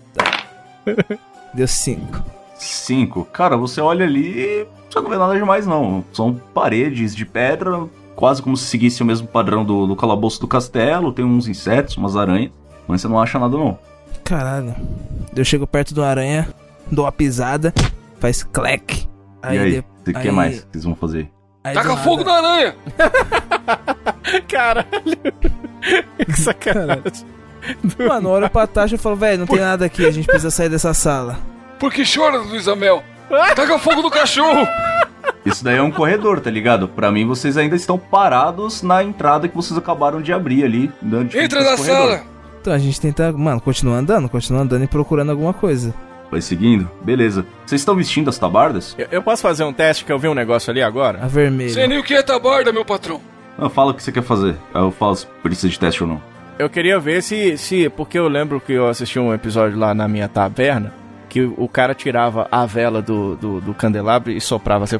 Deu 5. Cinco. Cara, você olha ali e você não vê nada demais, não. São paredes de pedra, quase como se seguisse o mesmo padrão do, do calabouço do castelo. Tem uns insetos, umas aranhas, mas você não acha nada, não. Caralho. Eu chego perto do aranha, dou uma pisada, faz clec. E aí, de- o que aí- mais que vocês vão fazer? aí Taca fogo nada- na aranha. Caralho. que sacanagem. Mano, eu olho pra taxa e falo, velho, não tem nada aqui, a gente precisa sair dessa sala. Por que chora, Luísa Mel? Taca fogo no cachorro. Isso daí é um corredor, tá ligado? Pra mim, vocês ainda estão parados na entrada que vocês acabaram de abrir ali. Entra na corredor. sala. Então a gente tenta, mano, continua andando, continua andando e procurando alguma coisa. Vai seguindo? Beleza. Vocês estão vestindo as tabardas? Eu, eu posso fazer um teste que eu vi um negócio ali agora? A Sei vermelha. nem o que é tabarda, meu patrão. Não, fala o que você quer fazer. Aí eu falo se precisa de teste ou não. Eu queria ver se, se. Porque eu lembro que eu assisti um episódio lá na minha taverna que o cara tirava a vela do, do, do candelabro e soprava assim.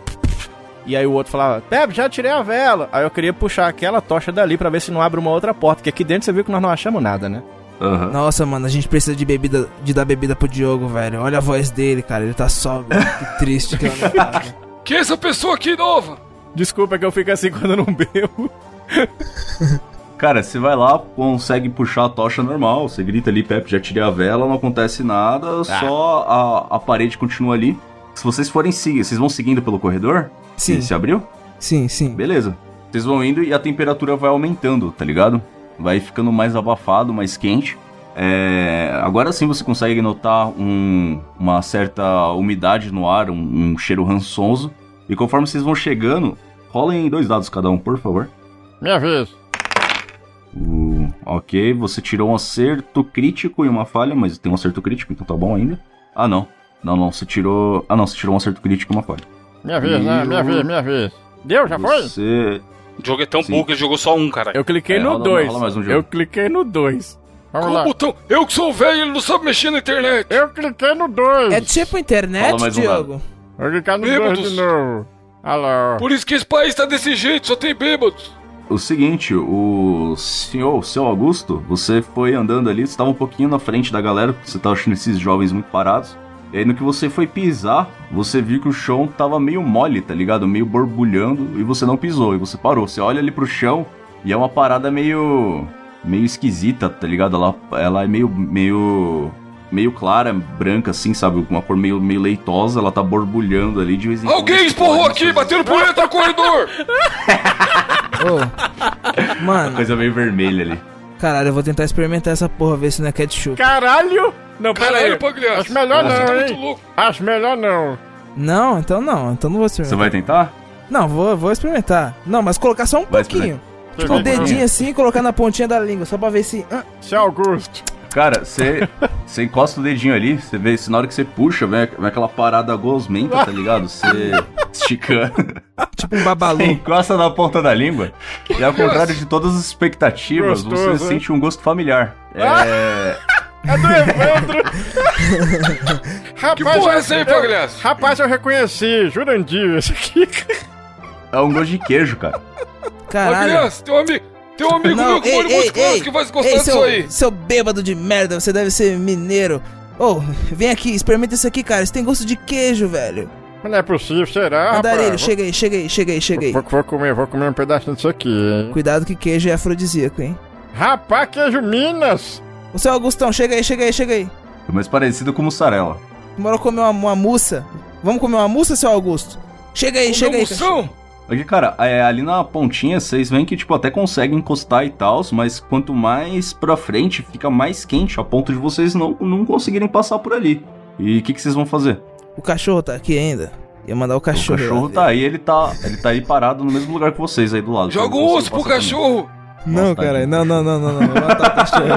E aí o outro falava, Pepe, já tirei a vela. Aí eu queria puxar aquela tocha dali pra ver se não abre uma outra porta. Que aqui dentro você viu que nós não achamos nada, né? Aham. Nossa, mano, a gente precisa de bebida, de dar bebida pro Diogo, velho. Olha a voz dele, cara. Ele tá sóbrio. que triste que tá. Quem é essa pessoa aqui nova? Desculpa que eu fico assim quando eu não bebo. Cara, você vai lá, consegue puxar a tocha normal, você grita ali, Pepe, já tirei a vela, não acontece nada, só a, a parede continua ali. Se vocês forem seguir, vocês vão seguindo pelo corredor? Sim. Que se abriu? Sim, sim. Beleza. Vocês vão indo e a temperatura vai aumentando, tá ligado? Vai ficando mais abafado, mais quente. É, Agora sim você consegue notar um- uma certa umidade no ar, um, um cheiro rançoso. E conforme vocês vão chegando, rolem dois dados cada um, por favor. Minha vez. Uh, ok, você tirou um acerto crítico e uma falha, mas tem um acerto crítico, então tá bom ainda. Ah, não. Não, não, você tirou. Ah, não, você tirou um acerto crítico e uma falha. Minha vez, né? Minha Eu- vez, minha vez. Deu, já foi? O jogo é tão Sim. burro que ele jogou só um, cara. Eu cliquei É, no rola- 2. rola mais um eu cliquei no 2. Vamos Qual lá. botão? Eu que sou velho, ele não sabe mexer na internet. Eu cliquei no 2. É tipo internet, mais um Diogo? Vou clicar no 2 Bêbados. de novo. Alô. Por isso que esse país tá desse jeito, só tem bêbados. O seguinte, o senhor, o seu Augusto, você foi andando ali, você tava um pouquinho na frente da galera, você tava achando esses jovens muito parados. E aí no que você foi pisar, você viu que o chão tava meio mole, tá ligado? Meio borbulhando, e você não pisou, e você parou. Você olha ali pro chão, e é uma parada meio. meio esquisita, tá ligado? Ela, ela é meio. meio. meio clara, branca, assim, sabe? Uma cor meio, meio leitosa, ela tá borbulhando ali de vez em quando. Alguém esporrou aqui, você- batendo punheta no corredor. Ô. Mano, Coisa meio vermelha ali. Caralho, eu vou tentar experimentar essa porra, ver se não é ketchup. Caralho! Não, pera Caralho, aí. Acho melhor Você tá não, muito hein? louco. Acho melhor não. Não, então não. Então não vou Você experimentar. vai tentar? Não, vou, vou experimentar. Não, mas colocar só um Vai pouquinho. Tipo, o ver. dedinho assim e colocar na pontinha da língua, só pra ver se. Ah, Seu Augusto. Cara, você você encosta o dedinho ali, você vê, se na hora que você puxa, vem, vem aquela parada gosmenta, tá ligado? Você esticando, tipo um babalu. você encosta na ponta da língua, e ao contrário de todas as expectativas, Gostoso, você sente um gosto familiar. É. É do Evandro. rapaz, Que porra é essa aí, Pagliasso? Rapaz, eu reconheci. Jurandir, esse aqui. É um gosto de queijo, cara. Caralho. Pagliasso, tem um amigo, tem um amigo Não, meu com olho ei, ei, que vai gostar ei, disso seu, aí. seu bêbado de merda, você deve ser mineiro. Ô, vem aqui, experimenta isso aqui, cara. Isso tem gosto de queijo, velho. Mas não é possível, será, Andarilho, rapaz? chega aí, chega aí, chega aí, chega aí. Vou, vou comer, vou comer um pedacinho disso aqui, hein? Cuidado que queijo é afrodisíaco, hein? Rapaz, queijo Minas. O seu Augustão, chega aí, chega aí, chega aí. É mais parecido com mussarela. Bora comer uma, uma mussa. Vamos comer uma mussa, seu Augusto? Chega aí, chega aí. Moção? Aqui, cara, é, ali na pontinha, vocês veem que, tipo, até conseguem encostar e tal, mas quanto mais pra frente, fica mais quente, a ponto de vocês não, não conseguirem passar por ali. E o que, que vocês vão fazer? O cachorro tá aqui ainda. Ia mandar o cachorro. o cachorro tá aí, ele tá, ele tá aí parado no mesmo lugar que vocês aí do lado. Joga um você osso pro passa também. cachorro. Não, Nossa, caralho. tadinho. Não, não, não, não, não. Vou matar o cachorro.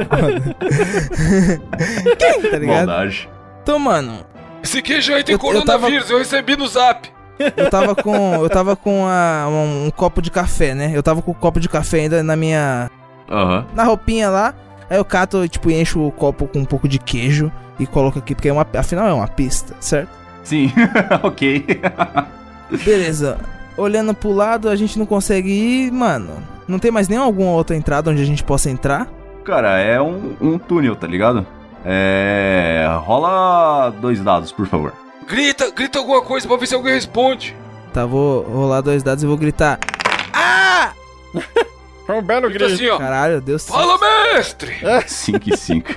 Quem? Tá ligado? Maldade. Então, mano, Esse queijo aí tem Eu- eu tava- coronavírus, eu recebi no zap. eu tava com. Eu tava com a- um, um copo de café, né? Eu tava com o copo de café ainda na minha. Aham. Na roupinha lá. Aí eu cato, tipo, encho o copo com um pouco de queijo e coloco aqui, porque é uma, afinal é uma pista, certo? Sim, ok. Beleza. Olhando pro lado, a gente não consegue ir, mano. Não tem mais nenhuma alguma outra entrada onde a gente possa entrar? Cara, é um, um túnel, tá ligado? É. Rola dois dados, por favor. Grita, grita alguma coisa pra ver se alguém responde. Tá, vou rolar dois dados e vou gritar. Ah! Foi um belo grito. assim, ó. Caralho, Deus Fala, mestre! 5 e 5.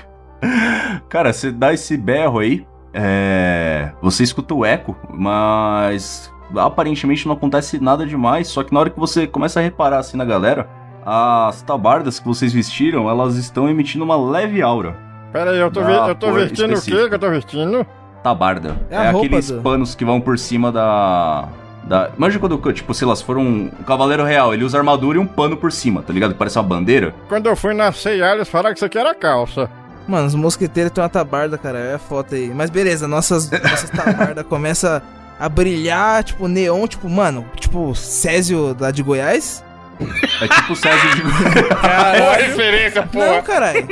Cara, você dá esse berro aí. É. Você escuta o eco, mas. Aparentemente não acontece nada demais. Só que na hora que você começa a reparar assim na galera, as tabardas que vocês vestiram, elas estão emitindo uma leve aura. Pera aí, eu tô, Ah, eu tô vestindo o específica. que que eu tô vestindo? Tabarda. É roupa aqueles do- panos que vão por cima da. Da... Imagina quando, tipo, sei lá, se for um, um cavaleiro real, ele usa armadura e um pano por cima, tá ligado? Que parece uma bandeira. Quando eu fui na C&A, eles falaram que isso aqui era calça. Mano, os mosqueteiros têm uma tabarda, cara. É a foto aí. Mas beleza, nossas, nossas tabardas começam a brilhar, tipo, neon, tipo, mano, tipo, Césio lá de Goiás. É tipo o César de Boa referência, Não, porra. caralho.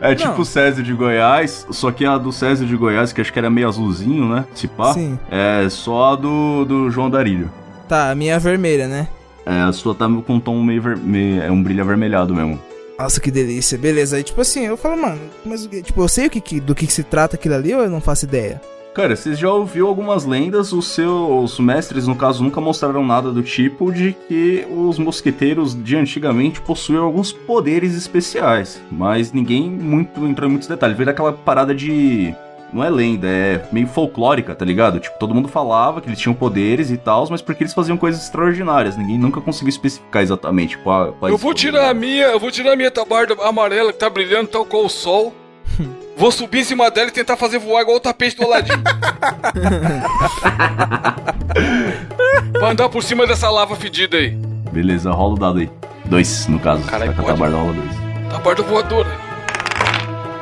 É tipo Não. o César de Goiás, só que a do César de Goiás, que acho que era meio azulzinho, né? Se pá. Sim. É só a do, do João Darilho. Tá, a minha é vermelha, né? É, a sua tá com um tom meio, ver... meio- É um brilho avermelhado mesmo. Nossa, que delícia. Beleza. Aí, tipo assim, eu falo, mano, mas tipo, eu sei o que, que- do que, que se trata aquilo ali ou eu não faço ideia? Cara, vocês já ouviu algumas lendas, os seus mestres, no caso, nunca mostraram nada do tipo de que os mosqueteiros de antigamente possuíam alguns poderes especiais. Mas ninguém muito entrou em muitos detalhes. Veio daquela parada de. Não é lenda, é meio folclórica, tá ligado? Tipo, todo mundo falava que eles tinham poderes e tal, mas porque eles faziam coisas extraordinárias. Ninguém nunca conseguiu especificar exatamente qual, quais Eu vou tirar a minha, eu vou tirar a minha tabarda amarela que tá brilhando tal qual o sol. Vou subir em cima dela e tentar fazer voar igual o tapete do Aladim. pra andar por cima dessa lava fedida aí. Beleza, rola o dado aí. Dois, no caso. Caralho, Tá com a pode? tabarda, rola dois. Tabarda voadora.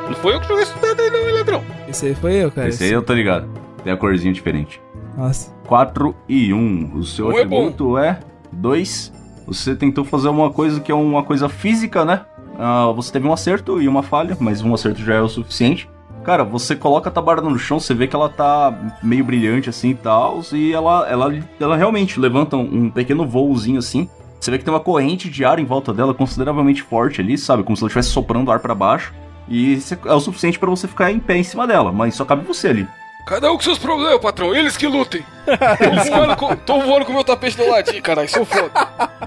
Não foi eu que joguei esse dado aí, não, hein, ladrão? Esse aí foi eu, cara. Esse aí eu tô ligado. Tem a corzinha diferente. Nossa. 4 e 1. O seu Um é atributo é 2. Você tentou fazer uma coisa que é uma coisa física, né? Ah, você teve um acerto e uma falha, mas um acerto já é o suficiente. Cara, você coloca a tabarda no chão, você vê que ela tá meio brilhante assim e tal, e ela, ela, ela realmente levanta um, um pequeno voozinho assim. Você vê que tem uma corrente de ar em volta dela consideravelmente forte ali, sabe? Como se ela estivesse soprando ar pra baixo. E isso é o suficiente pra você ficar em pé em cima dela, mas só cabe você ali. Cada um com seus problemas, patrão. Eles que lutem. Tô voando com, tô voando com o meu tapete do Aladim, caralho. Sou foda.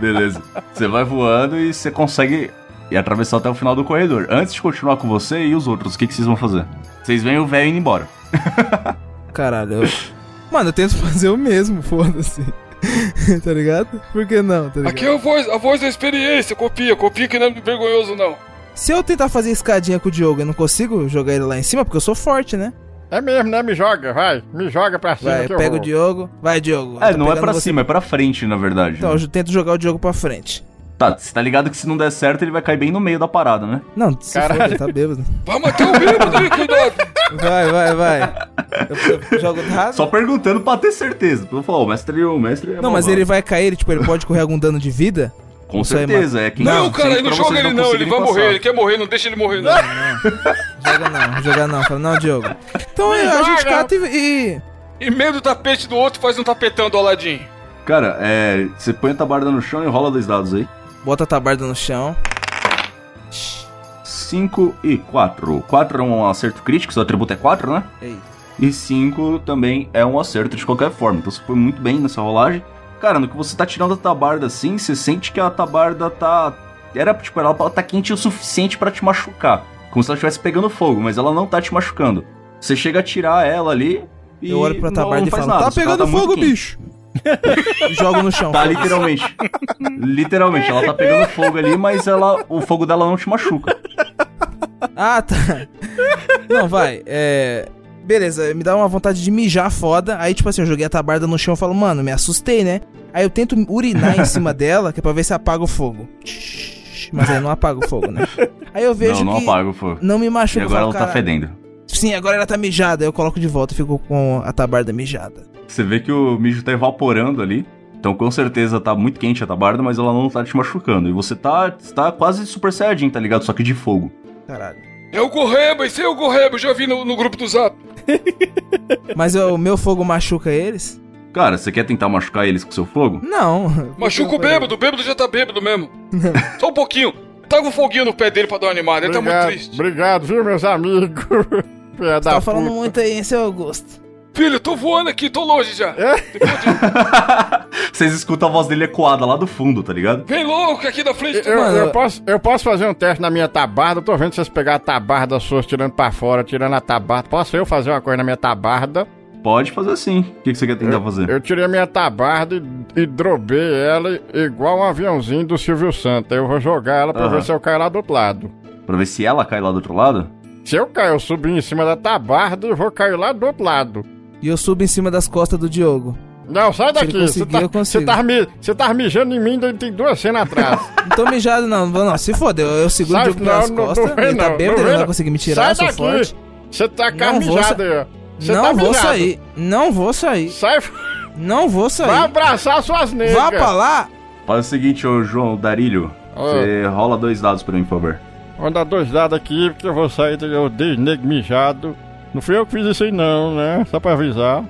Beleza. Você vai voando e você consegue ir atravessar até o final do corredor. Antes de continuar com você e os outros, o que, que vocês vão fazer? Vocês veem o velho indo embora. Caralho, eu... Mano, eu tento fazer o mesmo, foda-se. tá ligado? Por que não, tá ligado? Aqui é a voz, a voz da experiência. Copia, copia que não é vergonhoso, não. Se eu tentar fazer escadinha com o Diogo, eu não consigo jogar ele lá em cima, porque eu sou forte, né? É mesmo, né? Me joga, vai. Me joga pra cima Vai, que eu pega o. Diogo. Vai, Diogo. É, tô não é pra você. cima, é pra frente, na verdade. Então, eu tento jogar o Diogo pra frente. Tá, você tá ligado que se não der certo, ele vai cair bem no meio da parada, né? Não, se Caralho. for, ele tá bêbado. Vai matar o bêbado aí, cuidado. Vai, vai, vai. Eu, eu jogo raso. Só perguntando pra ter certeza. Pra eu falar, o mestre, o mestre é Não, mas ele vai cair, tipo, ele pode correr algum dano de vida? Com aí, certeza, é quem Não, cara, não joga ele não. Ele vai passar. morrer. Ele quer morrer, não deixa ele morrer, não. Joga não, joga não. Fala, não, Diogo. Então a gente cata e... e... Meio do tapete do outro, faz um tapetão do Aladim. Cara, é. Você põe a tabarda no chão e rola dois dados aí. Bota a tabarda no chão. 5 e 4. 4 é um acerto crítico, seu atributo é 4, né? É isso. E 5 também é um acerto de qualquer forma. Então você foi muito bem nessa rolagem. Cara, no que você tá tirando a tabarda assim, você sente que a tabarda tá. Era, tipo, ela tá quente o suficiente pra te machucar. Como se ela estivesse pegando fogo, mas ela não tá te machucando. Você chega a tirar ela ali e. Eu olho pra tabarda não e faz falo, nada, tá pegando muito fogo, bicho. Jogo no chão. Tá, literalmente. literalmente, ela tá pegando fogo ali, mas ela, o fogo dela não te machuca. Ah, tá. Não, vai. É. Beleza, me dá uma vontade de mijar foda. Aí, tipo assim, eu joguei a tabarda no chão e falo, mano, me assustei, né? Aí eu tento urinar em cima dela, que é pra ver se apaga o fogo. Mas aí não apaga o fogo, né? Aí eu vejo não, não que apaga o fogo. não me E machuca. eu agora falo, ela tá fedendo. Sim, agora ela tá mijada. Aí eu coloco de volta e fico com a tabarda mijada. Você vê que o mijo tá evaporando ali. Então com certeza tá muito quente a tabarda, mas ela não tá te machucando. E você tá, tá quase super saiyajin, tá ligado? Só que de fogo. Caralho. É o Gorreba, esse é o Gorreba. Eu já vi no, no grupo do Zap. Mas o meu fogo machuca eles? Cara, você quer tentar machucar eles com seu fogo? Não. Machuca o bêbado. O bêbado já tá bêbado mesmo. Só um pouquinho. Taca um foguinho no pé dele pra dar uma animada. Ele tá muito Obrigado, triste. obrigado, viu, meus amigos? Filha Tá falando puta. muito aí, hein, seu Augusto. Filho, tô voando aqui, tô longe já. É? Vocês escutam a voz dele ecoada lá do fundo, tá ligado? Vem louco aqui da frente. Eu, Mano, eu posso, eu posso fazer um teste na minha tabarda. Eu tô vendo vocês pegar a tabarda suas, tirando pra fora, tirando a tabarda. Posso eu fazer uma coisa na minha tabarda? Pode fazer sim. O que, que você quer tentar fazer? Eu tirei a minha tabarda e, e drobei ela igual um aviãozinho do Silvio Santos. Eu vou jogar ela pra Aham. ver se eu caio lá do outro lado. Pra ver se ela cai lá do outro lado? Se eu cair, eu subi em cima da tabarda e vou cair lá do outro lado. E eu subo em cima das costas do Diogo. Não, sai Se ele daqui. Você tá, eu consigo. você tá, mi- você tá mijando em mim tem duas cenas atrás. Não tô mijado, não. Não, não, se foder, eu, eu seguro o Sai, Diogo pelas não, não, costas. não ele tá não, bêbado, não ele não vai não. conseguir me tirar, eu sai sou daqui. forte. Você tá Não com vou mijado aí, ó. Você não tá vou mijado. sair. Não vou sair. Sai, Não vou vai sair. abraçar suas negras. Vá pra lá. Faz o seguinte, ô João Darilho. Você rola dois dados pra mim, por favor. Vou dar dois dados aqui, porque eu vou sair do desnego mijado. Não fui eu que fiz isso aí não, né? Só pra avisar.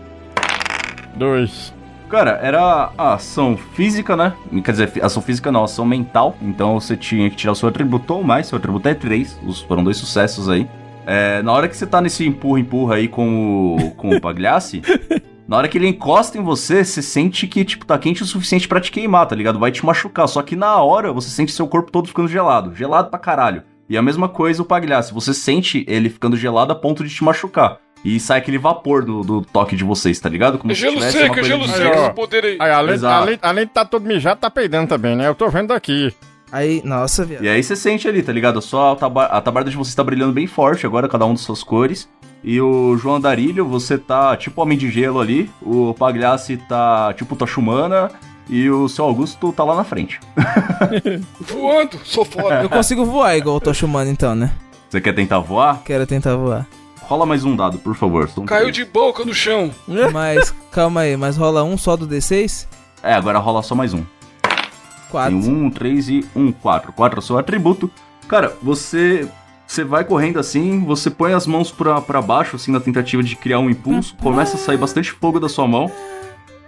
Dois. Cara, era a ação física, né? Quer dizer, ação física não, ação mental. Então você tinha que tirar o seu atributo ou mais. Seu atributo é 3. Os, foram dois sucessos aí. É, na hora que você tá nesse empurra-empurra aí com o, com o Pagliassi, na hora que ele encosta em você, você sente que, tipo, tá quente o suficiente para te queimar, tá ligado? Vai te machucar. Só que na hora você sente seu corpo todo ficando gelado. Gelado pra caralho. E a mesma coisa o Pagliassi. Você sente ele ficando gelado a ponto de te machucar. E sai aquele vapor do, do toque de vocês, tá ligado? Como É se gelo tivesse seco, uma é coisa gelo seco, esse poder aí. Aí, além, além, além de tá todo mijado, tá peidando também, né? Eu tô vendo aqui. Aí, nossa, viado. E aí você sente ali, tá ligado? Só a, taba a tabarda de vocês tá brilhando bem forte agora, cada um das suas cores. E o João Darilho, você tá tipo Homem de Gelo ali. O Pagliassi tá tipo Toshumana. E o seu Augusto tá lá na frente. Voando, sou foda. Eu consigo voar igual o Toshumano então, né? Você quer tentar voar? Quero tentar voar. Rola mais um dado, por favor. São Caiu três. de boca no chão. Mas, calma aí, mas rola um só do D6? É, agora rola só mais um. Quatro. Tem um, três e um, quatro. Quatro é o seu atributo. Cara, você. Você vai correndo assim, você põe as mãos pra, pra baixo, assim, na tentativa de criar um impulso, começa a sair bastante fogo da sua mão.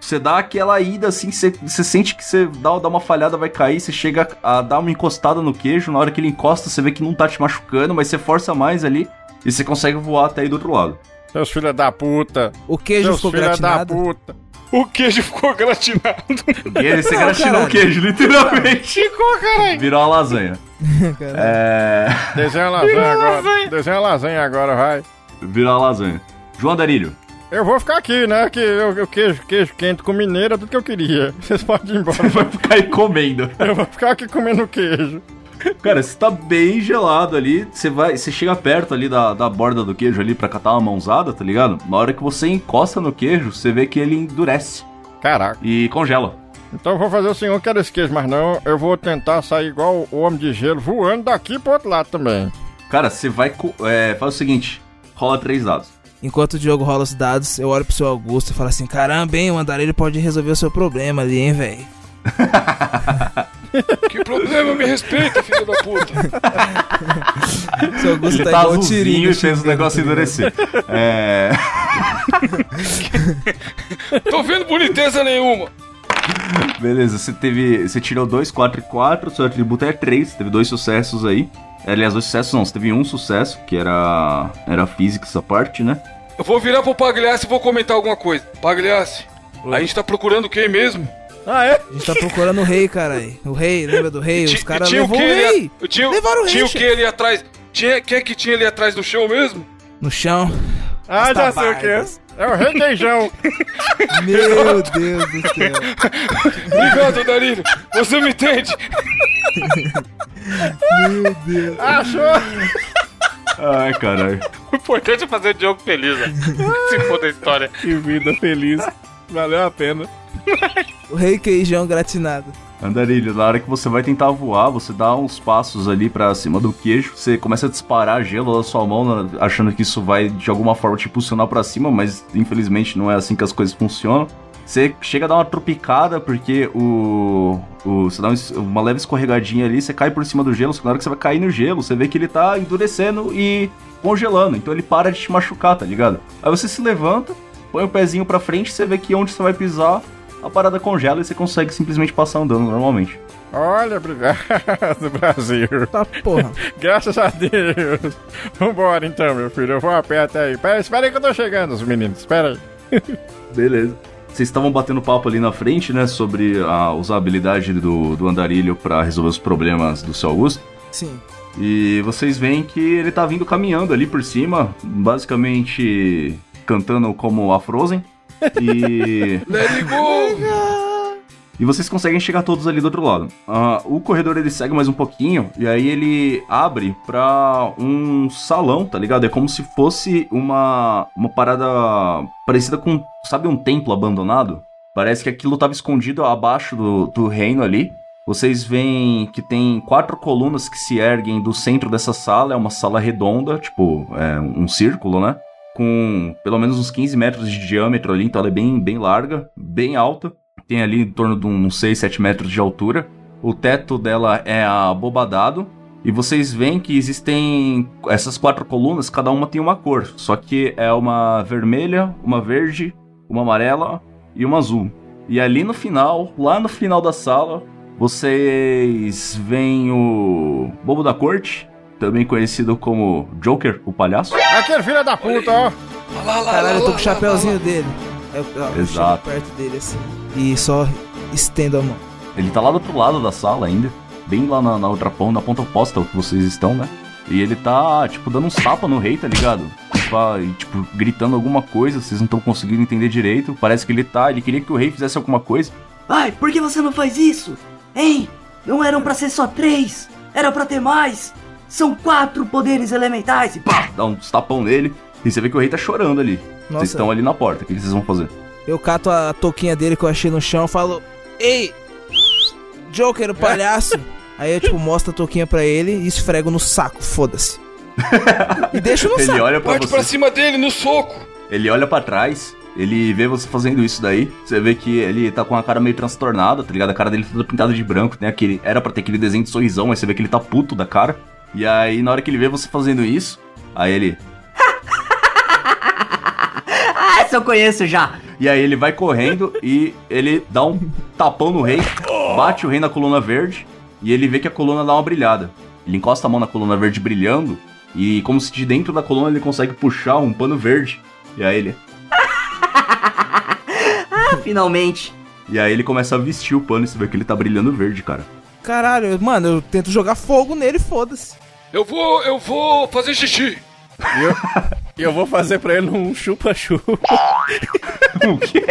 Você dá aquela ida assim, você, você sente que você dá, dá uma falhada, vai cair, você chega a dar uma encostada no queijo, na hora que ele encosta, você vê que não tá te machucando, mas você força mais ali e você consegue voar até aí do outro lado. Seus filhos da puta. O queijo Seus ficou filhos da gratinado? puta. O queijo ficou gratinado. E ele, você Não, gratinou caralho. o queijo, literalmente. Ficou, caralho. Virou uma lasanha. É. Desenha a lasanha agora. Desenha a lasanha agora, vai. Virou uma lasanha. João Darilho. Eu vou ficar aqui, né? Que eu, eu queijo, queijo quente com mineiro é tudo que eu queria. Vocês podem ir embora. Vai ficar aí comendo. Eu vou ficar aqui comendo queijo. Cara, você tá bem gelado ali. Você vai. Você chega perto ali da, da borda do queijo ali pra catar uma mãozada, tá ligado? Na hora que você encosta no queijo, você vê que ele endurece Caraca. e congela. Então eu vou fazer o eu não quero esse queijo, mas não. Eu vou tentar sair igual o homem de gelo, voando daqui pro outro lado também. Cara, você vai. É, faz o seguinte: rola três dados. Enquanto o Diogo rola os dados, eu olho pro seu Augusto e falo assim: caramba, hein, o andarilho pode resolver o seu problema ali, hein, velho. Que problema, me respeita, filho da puta. Seu Augusto Ele tá, tá igual Tirinho. e fez o negócio endurecer. É. Tô vendo boniteza nenhuma. Beleza, você teve. Você tirou 2, 4 e 4, seu atributo é 3, teve dois sucessos aí. Aliás, dois sucessos não, você teve um sucesso, que era. Era física essa parte, né? Eu vou virar pro Pagliassi e vou comentar alguma coisa. Pagliassi, a gente tá procurando quem mesmo? Ah, é? A gente tá procurando o rei, caralho. O rei, lembra do rei? Os caras tinha o rei a- Tinha, Levaram o rei, tinha o que ali atrás? Tinha, quem é que tinha ali atrás do chão mesmo? no chão. Ah, já sei o que é. É o requeijão. Meu Deus do céu. Obrigado, Darilho. Você me entende? Achou? Ai, caralho. O importante é fazer o Diogo feliz, né? Se for da história. Que vida feliz. Valeu a pena. O rei queijão gratinado. Andarilho, na hora que você vai tentar voar, você dá uns passos ali pra cima do queijo, você começa a disparar gelo da sua mão, achando que isso vai de alguma forma te impulsionar pra cima, mas infelizmente não é assim que as coisas funcionam. Você chega a dar uma tropicada porque o. o você dá um- uma leve escorregadinha ali, você cai por cima do gelo, na hora que você vai cair no gelo, você vê que ele tá endurecendo e congelando, então ele para de te machucar, tá ligado? Aí você se levanta, põe o pezinho pra frente, você vê que onde você vai pisar, a parada congela e você consegue simplesmente passar andando normalmente. Olha, obrigado, Brasil. Tá porra. Graças a Deus. Vambora então, meu filho. Eu vou a pé até aí. Pera, espera aí que eu tô chegando, os meninos. Espera aí. Beleza. Vocês estavam batendo papo ali na frente, né, sobre a usabilidade do, do andarilho pra resolver os problemas do seu Augusto. Sim. E vocês veem que ele tá vindo caminhando ali por cima, basicamente cantando como a Frozen. E, Let it go! e vocês conseguem chegar todos ali do outro lado. Ah, o corredor ele segue mais um pouquinho e aí ele abre pra um salão, tá ligado? É como se fosse uma, uma parada parecida com, sabe, um templo abandonado? Parece que aquilo tava escondido abaixo do, do reino ali. Vocês veem que tem quatro colunas que se erguem do centro dessa sala. É uma sala redonda, tipo, é um círculo, né? Com pelo menos uns 15 metros de diâmetro ali, então ela é bem, bem larga, bem alta. tem ali em torno de uns 6, 7 metros de altura. O teto dela é abobadado. E vocês veem que existem essas quatro colunas, cada uma tem uma cor. Só que é uma vermelha, uma verde, uma amarela e uma azul. E ali no final, lá no final da sala, vocês veem o Bobo da Corte, também conhecido como Joker, o palhaço. Aquele filho da puta, ó. Lá, lá, Caralho, eu tô com o chapéuzinho dele. Eu, eu, eu Exato. chego perto dele assim. E só estendo a mão. Ele tá lá do outro lado da sala ainda. Bem lá na, na outra ponta, na ponta oposta ao que vocês estão, né? E ele tá, tipo, dando um tapa no rei, tá ligado? Tipo, ah, e, tipo, gritando alguma coisa, vocês não estão conseguindo entender direito. Parece que ele tá. Ele queria que o rei fizesse alguma coisa. Ai, por que você não faz isso? Hein? Não eram pra ser só três, era pra ter mais. São quatro poderes elementais e pá! Dá um tapão nele. E você vê que o rei tá chorando ali. Vocês Nossa. estão ali na porta. O que vocês vão fazer? Eu cato a touquinha dele que eu achei no chão e falo: Ei, Joker, o palhaço. Aí eu, tipo, mostro a touquinha pra ele e esfrego no saco, foda-se. e deixo no Ele saco. olha pra Parte você. pra cima dele no soco. Ele olha pra trás, ele vê você fazendo isso daí. Você vê que ele tá com a cara meio transtornada, tá ligado? A cara dele toda pintada de branco, né? Aquele, era pra ter aquele desenho de sorrisão, mas você vê que ele tá puto da cara. E aí, na hora que ele vê você fazendo isso, aí ele. Ah, essa eu conheço já! E aí ele vai correndo e ele dá um tapão no rei, bate o rei na coluna verde e ele vê que a coluna dá uma brilhada. Ele encosta a mão na coluna verde brilhando e como se de dentro da coluna ele consegue puxar um pano verde. E aí ele. Ah, finalmente! E aí ele começa a vestir o pano e você vê que ele tá brilhando verde, cara. Caralho, mano, eu tento jogar fogo nele, foda-se. Eu vou, eu vou fazer xixi. E eu vou fazer pra ele um chupa-chupa. o quê?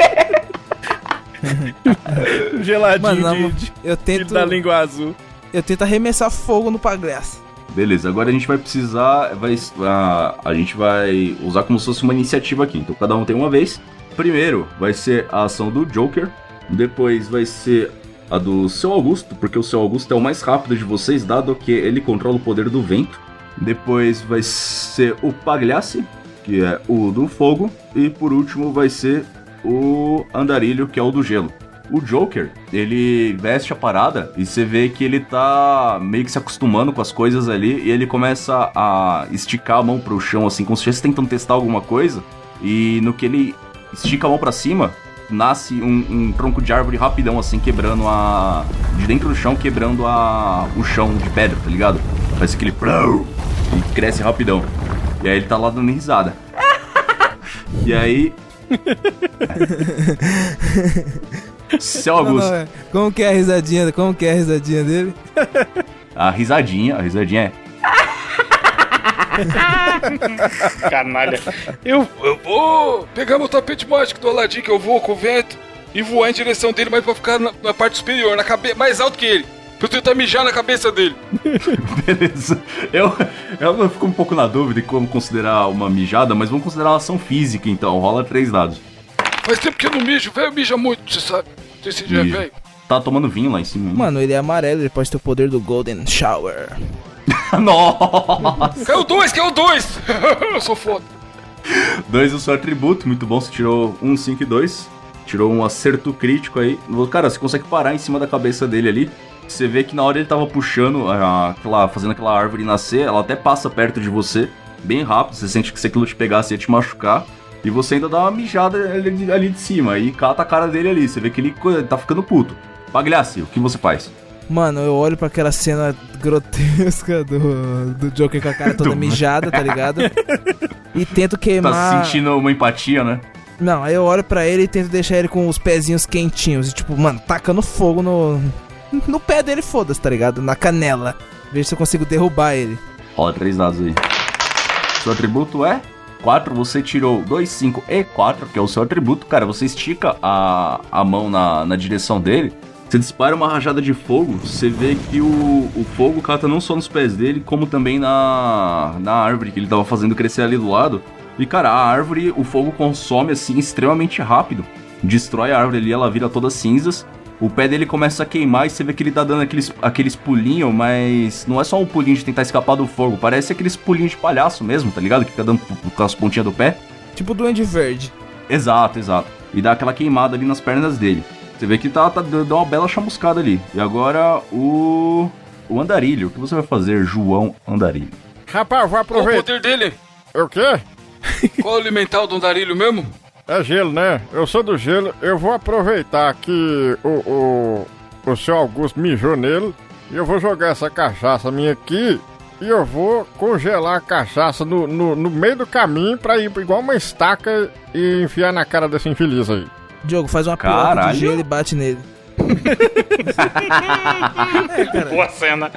Um geladinho Mano, na de, de, eu de- tento. da língua azul. Eu tento arremessar fogo no palhaço. Beleza, agora a gente vai precisar. Vai, a, a gente vai usar como se fosse uma iniciativa aqui. Então cada um tem uma vez. Primeiro vai ser a ação do Joker. Depois vai ser a do seu Augusto, porque o seu Augusto é o mais rápido de vocês, dado que ele controla o poder do vento. Depois vai ser o Pagliassi, que é o do fogo. E por último vai ser o Andarilho, que é o do gelo. O Joker, ele veste a parada e você vê que ele tá meio que se acostumando com as coisas ali e ele começa a esticar a mão pro chão, assim, como se estivesse tentando testar alguma coisa. E no que ele estica a mão pra cima, nasce um, um tronco de árvore rapidão, assim, quebrando a. de dentro do chão, quebrando a. o chão de pedra, tá ligado? Parece aquele. E cresce rapidão. E aí ele tá lá dando risada. E aí. Não, Augusto. não, é. Como que é a risadinha? Como que é a risadinha dele? A risadinha, a risadinha é. Canalha. Eu, eu vou pegar meu tapete mágico do Aladdin que eu vou com o vento e voar em direção dele, mas pra ficar na, na parte superior, na cabeça, mais alto que ele. Pra eu tentar mijar na cabeça dele. Beleza. Eu, eu fico um pouco na dúvida de como considerar uma mijada, mas vamos considerar uma ação física então. Rola três dados. Faz tempo que eu não mijo, velho mija muito, você sabe. Não sei se já é velho. Tá tomando vinho lá em cima. hein? Mano, ele é amarelo, ele pode ter o poder do Golden Shower. Nossa! Caiu dois, caiu dois! eu sou foda. Dois o seu atributo, muito bom. Você tirou um, cinco e dois. Tirou um acerto crítico aí. Cara, você consegue parar em cima da cabeça dele ali. Você vê que na hora ele tava puxando, ah, aquela, fazendo aquela árvore nascer, ela até passa perto de você, bem rápido. Você sente que se aquilo te pegasse ia te machucar. E você ainda dá uma mijada ali, ali de cima. E cata a cara dele ali. Você vê que ele tá ficando puto. Pagliassi, o que você faz? Mano, eu olho pra aquela cena grotesca do, do Joker com a cara toda mijada, tá ligado? E tento queimar. Tá sentindo uma empatia, né? Não, aí eu olho pra ele e tento deixar ele com os pezinhos quentinhos. E tipo, mano, tacando fogo no. No pé dele, foda-se, tá ligado? Na canela. Veja se eu consigo derrubar ele. Rola três dados aí. Seu atributo é 4, você tirou 2, 5 e 4, que é o seu atributo. Cara, você estica a, a mão na, na direção dele, você dispara uma rajada de fogo, você vê que o, o fogo cata não só nos pés dele, como também na, na árvore que ele tava fazendo crescer ali do lado. E cara, a árvore, o fogo consome assim extremamente rápido. Destrói a árvore ali, ela vira toda cinzas. O pé dele começa a queimar e você vê que ele tá dando aqueles, aqueles pulinhos, mas não é só um pulinho de tentar escapar do fogo, parece aqueles pulinhos de palhaço mesmo, tá ligado? Que fica dando com as pontinhas do pé. Tipo Duende Verde. Exato, exato. E dá aquela queimada ali nas pernas dele. Você vê que tá, tá dando uma bela chamuscada ali. E agora o. O andarilho. O que você vai fazer, João Andarilho? Rapaz, eu vou Qual o aproveitar. poder dele? O quê? Qual o elemental do andarilho mesmo? É gelo, né? Eu sou do gelo. Eu vou aproveitar que o, o, o seu Augusto mijou nele. E eu vou jogar essa cachaça minha aqui. E eu vou congelar a cachaça no, no, no meio do caminho pra ir igual uma estaca e enfiar na cara desse infeliz aí. Diogo, faz uma piroca Caralho. de gelo e bate nele. é, cara. Boa cena.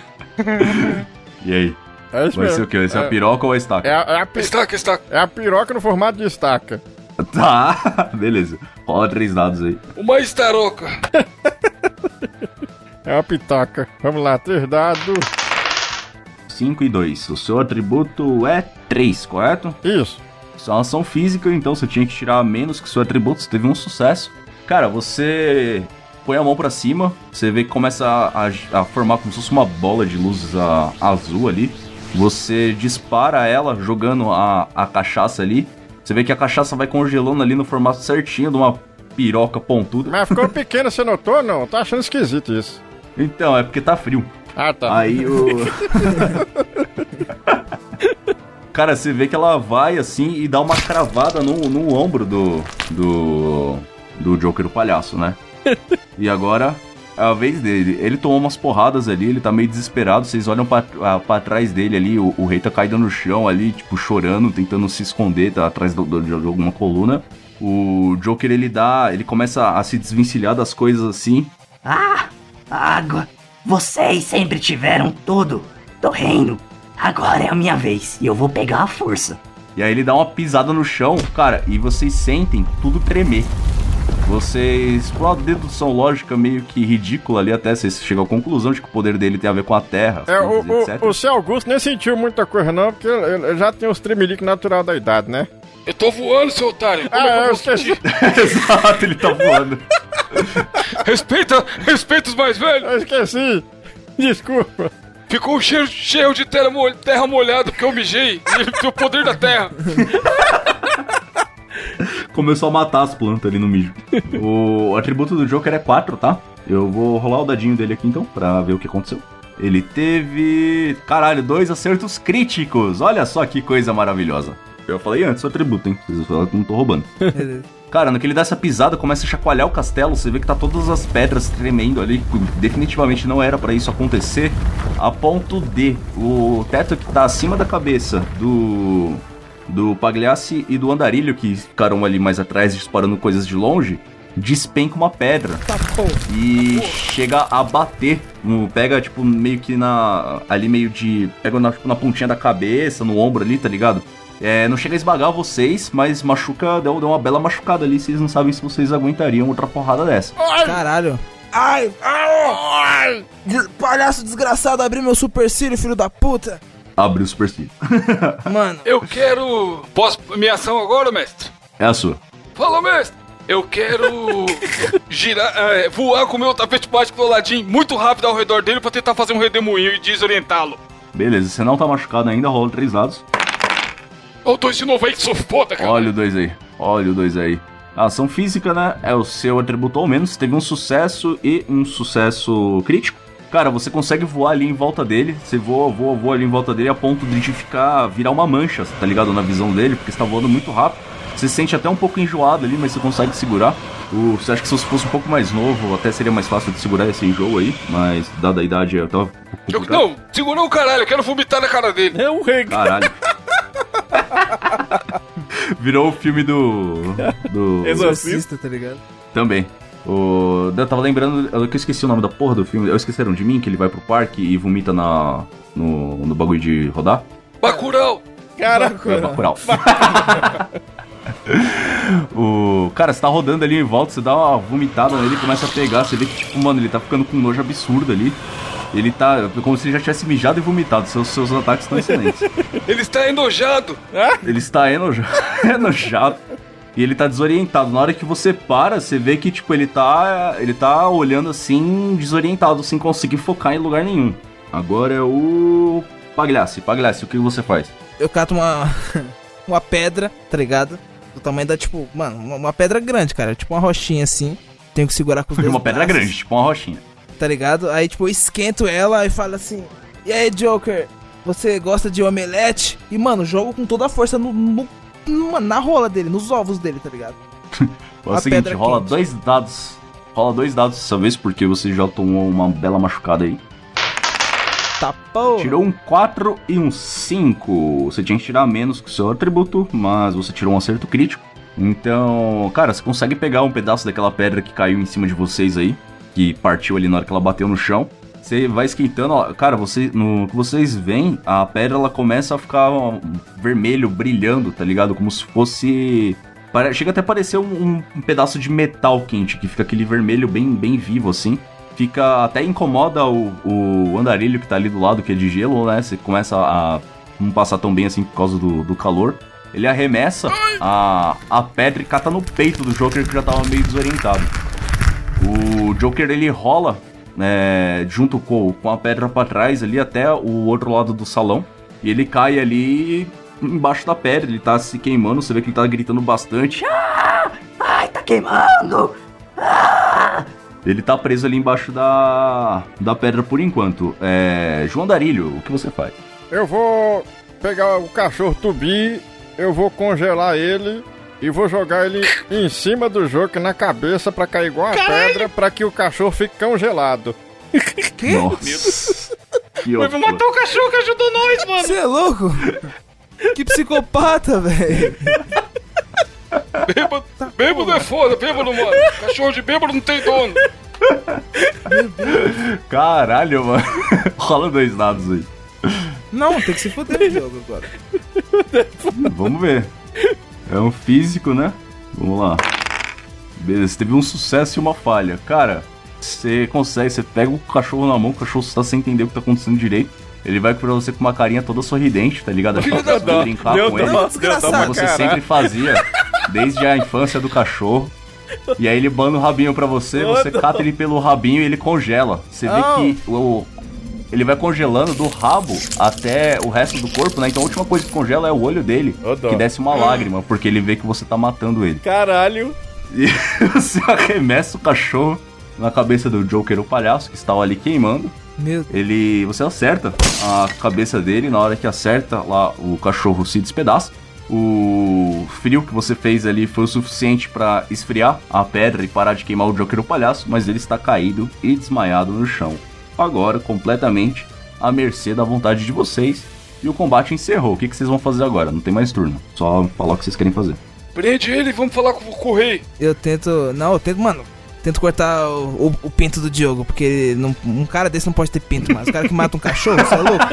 E aí? É isso Vai ser o quê? Vai ser a É- piroca ou a estaca? É, a, é, a, pi- Estaca, estaca. é a piroca no formato de estaca. Tá, beleza. Rola três dados aí. Uma estaroca. É uma pitaca. Vamos lá, três dados. 5 e 2. O seu atributo é 3, correto? Isso. Isso é uma ação física, então você tinha que tirar menos que seu atributo, você teve um sucesso. Cara, você põe a mão pra cima, você vê que começa a, a- a formar como se fosse uma bola de luz a- azul ali. Você dispara ela jogando a, a cachaça ali. Você vê que a cachaça vai congelando ali no formato certinho de uma piroca pontuda. Mas ficou pequena, você notou? Não, tá achando esquisito isso. Então, é porque tá frio. Ah, tá. Aí o. Cara, você vê que ela vai assim e dá uma cravada no, no ombro do. do. do Joker o palhaço, né? E agora é a vez dele. Ele tomou umas porradas ali, ele tá meio desesperado. Vocês olham pra, pra trás dele ali, o, o rei tá caído no chão ali, tipo, chorando, tentando se esconder, tá atrás do- do- de alguma coluna. O Joker ele dá. ele começa a se desvencilhar das coisas assim. Ah, água. Vocês sempre tiveram tudo do reino. Agora é a minha vez e eu vou pegar a força. E aí ele dá uma pisada no chão, cara, e vocês sentem tudo tremer. Vocês, por uma dedução lógica meio que ridícula ali, até vocês chegam à conclusão de que o poder dele tem a ver com a terra, É, o, etc. o, o seu Augusto nem sentiu muita coisa, não, porque já tem os tremeliques natural da idade, né? Eu tô voando, seu otário. Como Ah, é que eu eu esqueci. Exato, ele tá voando. Respeita, respeita os mais velhos. Eu esqueci. Desculpa. Ficou cheio de terra, terra molhada porque eu mijei. E o poder da terra. Começou a matar as plantas ali no mijo. o atributo do Joker é 4, tá? Eu vou rolar o dadinho dele aqui então, pra ver o que aconteceu. Ele teve. Caralho, dois acertos críticos. Olha só que coisa maravilhosa. Eu falei antes o atributo, hein? Vocês falaram que eu não tô roubando. Cara, no que ele dá essa pisada, começa a chacoalhar o castelo, você vê que tá todas as pedras tremendo ali, definitivamente não era pra isso acontecer, a ponto de o teto que tá acima da cabeça do do Pagliassi e do Andarilho, que ficaram ali mais atrás disparando coisas de longe, despenca uma pedra e chega a bater, pega tipo meio que na ali meio de, pega na, tipo, na pontinha da cabeça, no ombro ali, tá ligado? É, não chega a esmagar vocês, mas machuca, deu, deu uma bela machucada ali. Vocês não sabem se vocês aguentariam outra porrada dessa. Caralho. Ai! Ai! Des- Palhaço desgraçado, abri meu supercílio, filho da puta! Abre o supercílio. Mano, Eu quero. Posso. Minha ação agora, mestre? É a sua. Fala, mestre! Eu quero girar, é, voar com o meu tapete mágico do Aladdin muito rápido ao redor dele pra tentar fazer um redemoinho e desorientá-lo. Beleza, você não tá machucado ainda, rola três dados. Olha o dois de novo aí que sou foda, cara. Olha o dois aí. Olha o dois aí. A ação física, né? É o seu atributo ao menos. Teve um sucesso e um sucesso crítico. Cara, você consegue voar ali em volta dele. Você voa, voa, voa ali em volta dele a ponto de ficar. virar uma mancha, tá ligado? Na visão dele, porque você tá voando muito rápido. Você se sente até um pouco enjoado ali, mas você consegue segurar. O, você acha que se você fosse um pouco mais novo, até seria mais fácil de segurar esse enjoo aí. Mas, dada a idade, eu tava. Eu, não, segurou o caralho, eu quero vomitar na cara dele. É um rei. Caralho. Virou o filme do. Do. exorcista, tá ligado? Também. O... Eu tava lembrando. Eu que eu esqueci o nome da porra do filme. Eu esqueceram de mim, que ele vai pro parque e vomita na. No, no bagulho de rodar. Bacurau! Caraca. É Bacurau. o cara, você tá rodando ali em volta, você dá uma vomitada nele, começa a pegar, você vê que, tipo, mano, ele tá ficando com um nojo absurdo ali. Ele tá como se ele já tivesse mijado e vomitado. Seus, seus ataques estão excelentes. Ele está enojado! Ele está enoja- enojado. E ele tá desorientado. Na hora que você para, você vê que, tipo, ele tá. Ele tá olhando assim, desorientado, sem conseguir focar em lugar nenhum. Agora é o. Pagliassi. Pagliassi, o que você faz? Eu cato uma. uma pedra, tá ligado? Do tamanho da, tipo, mano, uma, pedra grande, cara. Tipo uma rochinha assim. tenho que segurar com os dois uma pedra braços, grande, tipo uma rochinha. Tá ligado? Aí, tipo, eu esquento ela e falo assim: E aí, Joker, você gosta de omelete? E, mano, jogo com toda a força no, no- no- na rola dele, nos ovos dele, tá ligado? É o seguinte, rola quente. dois dados. Rola dois dados dessa vez, porque você já tomou uma bela machucada aí. Tá porra. Tirou um 4 e um 5. Você tinha que tirar menos que o seu atributo, mas você tirou um acerto crítico. Então, cara, você consegue pegar um pedaço daquela pedra que caiu em cima de vocês aí, que partiu ali na hora que ela bateu no chão. Você vai esquentando, ó, cara, você, no que vocês veem, a pedra ela começa a ficar ó, vermelho, brilhando, tá ligado? Como se fosse Chega até a parecer um- um pedaço de metal quente, que fica aquele vermelho bem, bem vivo, assim. Fica. Até incomoda o, o andarilho que tá ali do lado, que é de gelo, né? Você começa a não passar tão bem assim por causa do, do calor. Ele arremessa a, a pedra e cata no peito do Joker que já tava meio desorientado. O Joker ele rola né, junto com, com a pedra pra trás ali até o outro lado do salão. E ele cai ali embaixo da pedra, ele tá se queimando, você vê que ele tá gritando bastante. Ai, tá queimando! Ele tá preso ali embaixo da, da pedra por enquanto. É, João Darilho, o que você faz? Eu vou pegar o cachorro Tubi, eu vou congelar ele e vou jogar ele em cima do Joker na cabeça pra cair igual a pedra pra que o cachorro fique congelado. Que? Nossa. que Mas ótimo. matou o cachorro que ajudou nós, mano. Você é louco? Que psicopata, velho. Bêbado, bêbado é foda, bêbado, mano. Cachorro de bêbado não tem dono. Caralho, mano. Rola dois dados aí. Não, tem que se fuder no jogo agora. Vamos ver. É um físico, né? Vamos lá. Beleza, teve um sucesso e uma falha. Cara, você consegue, você pega o cachorro na mão, o cachorro está sem entender o que tá acontecendo direito. Ele vai pra você com uma carinha toda sorridente, tá ligado? Coisa de brincar com ele. desgraçado. Como você sempre fazia, desde a infância do cachorro. E aí ele manda o rabinho pra você, você cata ele pelo rabinho e ele congela. Você vê Oh. que o, ele vai congelando do rabo até o resto do corpo, né? Então a última coisa que congela é o olho dele, dó. que desce uma lágrima, porque ele vê que você tá matando ele. Caralho. E você arremessa o cachorro na cabeça do Joker, o palhaço, que estava ali queimando. Meu Ele. Você acerta a cabeça dele, na hora que acerta lá, o cachorro se despedaça. O frio que você fez ali foi o suficiente para esfriar a pedra e parar de queimar o Joker o palhaço, mas ele está caído e desmaiado no chão. Agora, completamente à mercê da vontade de vocês. E o combate encerrou. O que, que vocês vão fazer agora? Não tem mais turno. Só falar o que vocês querem fazer. Prende ele vamos falar com, com o rei. Eu tento. Não, eu tento, mano. Tento cortar o, o, o pinto do Diogo, porque não- um cara desse não pode ter pinto, mas o cara que mata um cachorro, você é louco?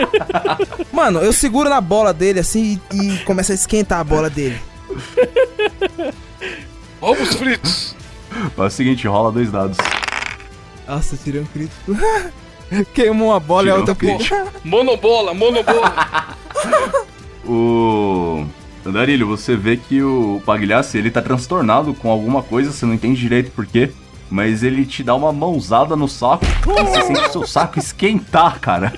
Mano, eu seguro na bola dele assim e, e começa a esquentar a bola dele. Ovos fritos. É o seguinte, rola dois dados. Nossa, tirei um crítico. Queimou uma bola e a Tirou outra um crítico. Monobola, monobola. O. Darilho, você vê que o Pagliassi, ele tá transtornado com alguma coisa, você não entende direito por quê. Mas ele te dá uma mãozada no saco e você sente o seu saco esquentar, cara.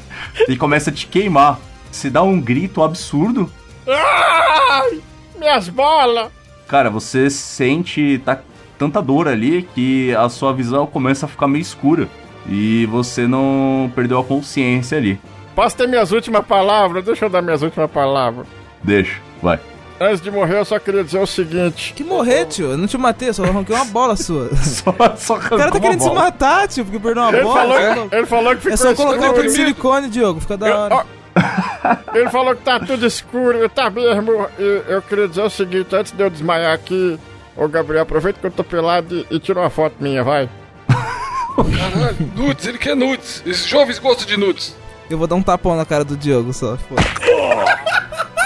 E começa a te queimar. Você dá um grito absurdo. Ai, minhas bolas. Cara, você sente tá, tanta dor ali que a sua visão começa a ficar meio escura. E você não perdeu a consciência ali. Posso ter minhas últimas palavras? Deixa eu dar minhas últimas palavras. Deixa, vai. Antes de morrer, eu só queria dizer o seguinte. Que morrer, tio. Eu não te matei, eu só arranquei uma bola sua. Só, só O cara tá querendo se matar, tio, porque perdeu uma Ele bola. falou, é ele falou que ficou É só colocar escuro. aquele silicone, Diogo, fica da Eu- hora. ó, Ele falou que tá tudo escuro, tá mesmo. E eu queria dizer o seguinte, antes de eu desmaiar aqui, ô Gabriel, aproveita que eu tô pelado e, e tira uma foto minha, vai. Caralho, nudes, ele quer nudes. Esses jovens gostam de nudes. Eu vou dar um tapão na cara do Diogo só. foda.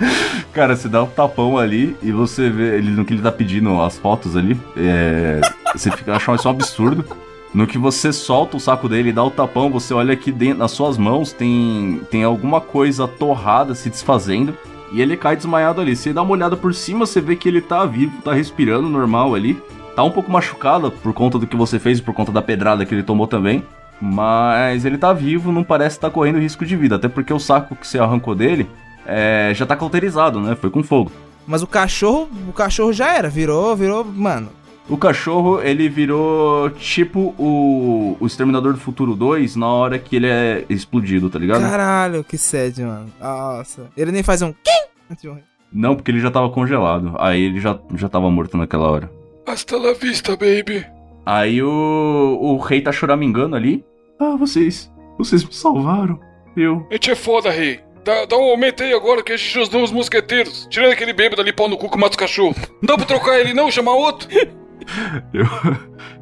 Cara, você dá um tapão ali e você vê ele no que ele tá pedindo as fotos ali. É, você fica achando isso um absurdo. No que você solta o saco dele e dá o tapão, você olha que dentro, nas suas mãos tem, tem alguma coisa torrada se desfazendo. E ele cai desmaiado ali. Você dá uma olhada por cima, você vê que ele tá vivo, tá respirando normal ali. Tá um pouco machucado por conta do que você fez e por conta da pedrada que ele tomou também. Mas ele tá vivo, não parece estar correndo risco de vida. Até porque o saco que você arrancou dele é, já tá cauterizado, né? Foi com fogo. Mas o cachorro, o cachorro já era, virou, virou, mano. O cachorro, ele virou tipo o, o Exterminador do Futuro 2 na hora que ele é explodido, tá ligado? Caralho, que sede, mano. Nossa. Ele nem faz um. Quim? antes de morrer. Não, porque ele já tava congelado. Aí ele já, já tava morto naquela hora. Hasta la vista, baby. Aí o, o rei tá choramingando ali. Ah, vocês. Vocês me salvaram. Eu. A gente é foda, rei. Dá, dá um aumento aí agora que a gente ajudou os mosqueteiros. Tirando aquele bêbado ali, pau no cu que mata os cachorros. Não dá pra trocar ele não, chamar outro? Eu.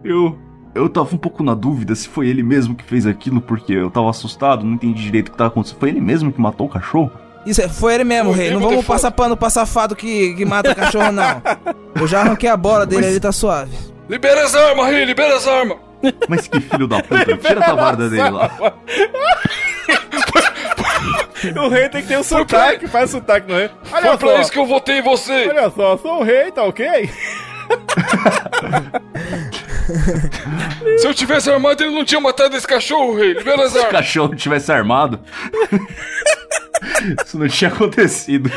Eu. Eu tava um pouco na dúvida se foi ele mesmo que fez aquilo, porque eu tava assustado, não entendi direito o que tava acontecendo. Foi ele mesmo que matou o cachorro? Isso é- foi ele mesmo, rei. Não vamos passar pano pra safado que, que mata cachorro, não. Eu já arranquei a bola dele, Mas- ele tá suave. Libera as armas, rei, libera as armas. Mas que filho da puta, tira a tabarda dele lá. O rei tem que ter um sotaque, faz sotaque rei. Foi Olha pra só, isso que eu votei em você. olha só, sou o rei, tá ok? Se eu tivesse armado, ele não tinha matado esse cachorro, rei. Libera as Se o cachorro tivesse armado. Isso não tinha acontecido.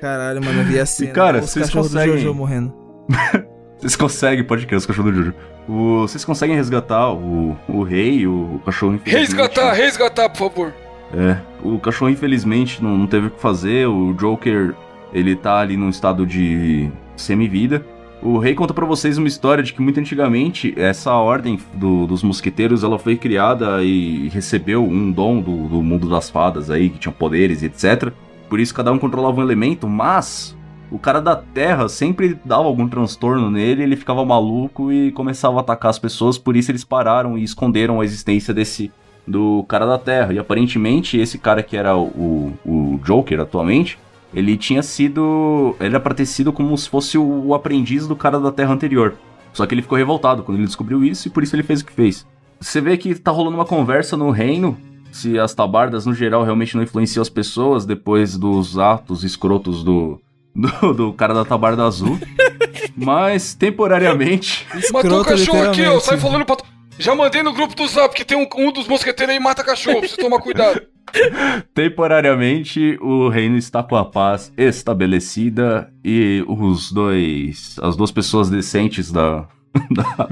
Caralho, mano, eu vi a cena. cara, os vocês conseguem- do Jojo morrendo. Vocês conseguem, pode crer, os cachorros do Jojo. O- vocês conseguem resgatar o, o rei, o cachorro. Resgatar, resgatar, por favor. É, o cachorro infelizmente não, não teve o que fazer, o Joker, ele tá ali num estado de semi-vida. O rei conta pra vocês uma história de que muito antigamente essa ordem do- dos mosqueteiros ela foi criada e recebeu um dom do, do mundo das fadas aí, que tinham poderes e etc. Por isso cada um controlava um elemento, mas o cara da terra sempre dava algum transtorno nele, ele ficava maluco e começava a atacar as pessoas, por isso eles pararam e esconderam a existência desse do cara da Terra. E aparentemente esse cara que era o, o Joker atualmente, ele tinha sido. Ele era pra ter sido como se fosse o, aprendiz do cara da Terra anterior. Só que ele ficou revoltado quando ele descobriu isso e por isso ele fez o que fez. Você vê que tá rolando uma conversa no reino. Se as tabardas no geral realmente não influenciam as pessoas depois dos atos escrotos do, do, do cara da tabarda azul. Mas temporariamente. Matou o cachorro aqui, ó. Sai falando pra. Já mandei no grupo do zap que tem um, um dos mosqueteiros aí e mata cachorro. Precisa tomar cuidado. Temporariamente, o reino está com a paz estabelecida e os dois, as duas pessoas decentes da da,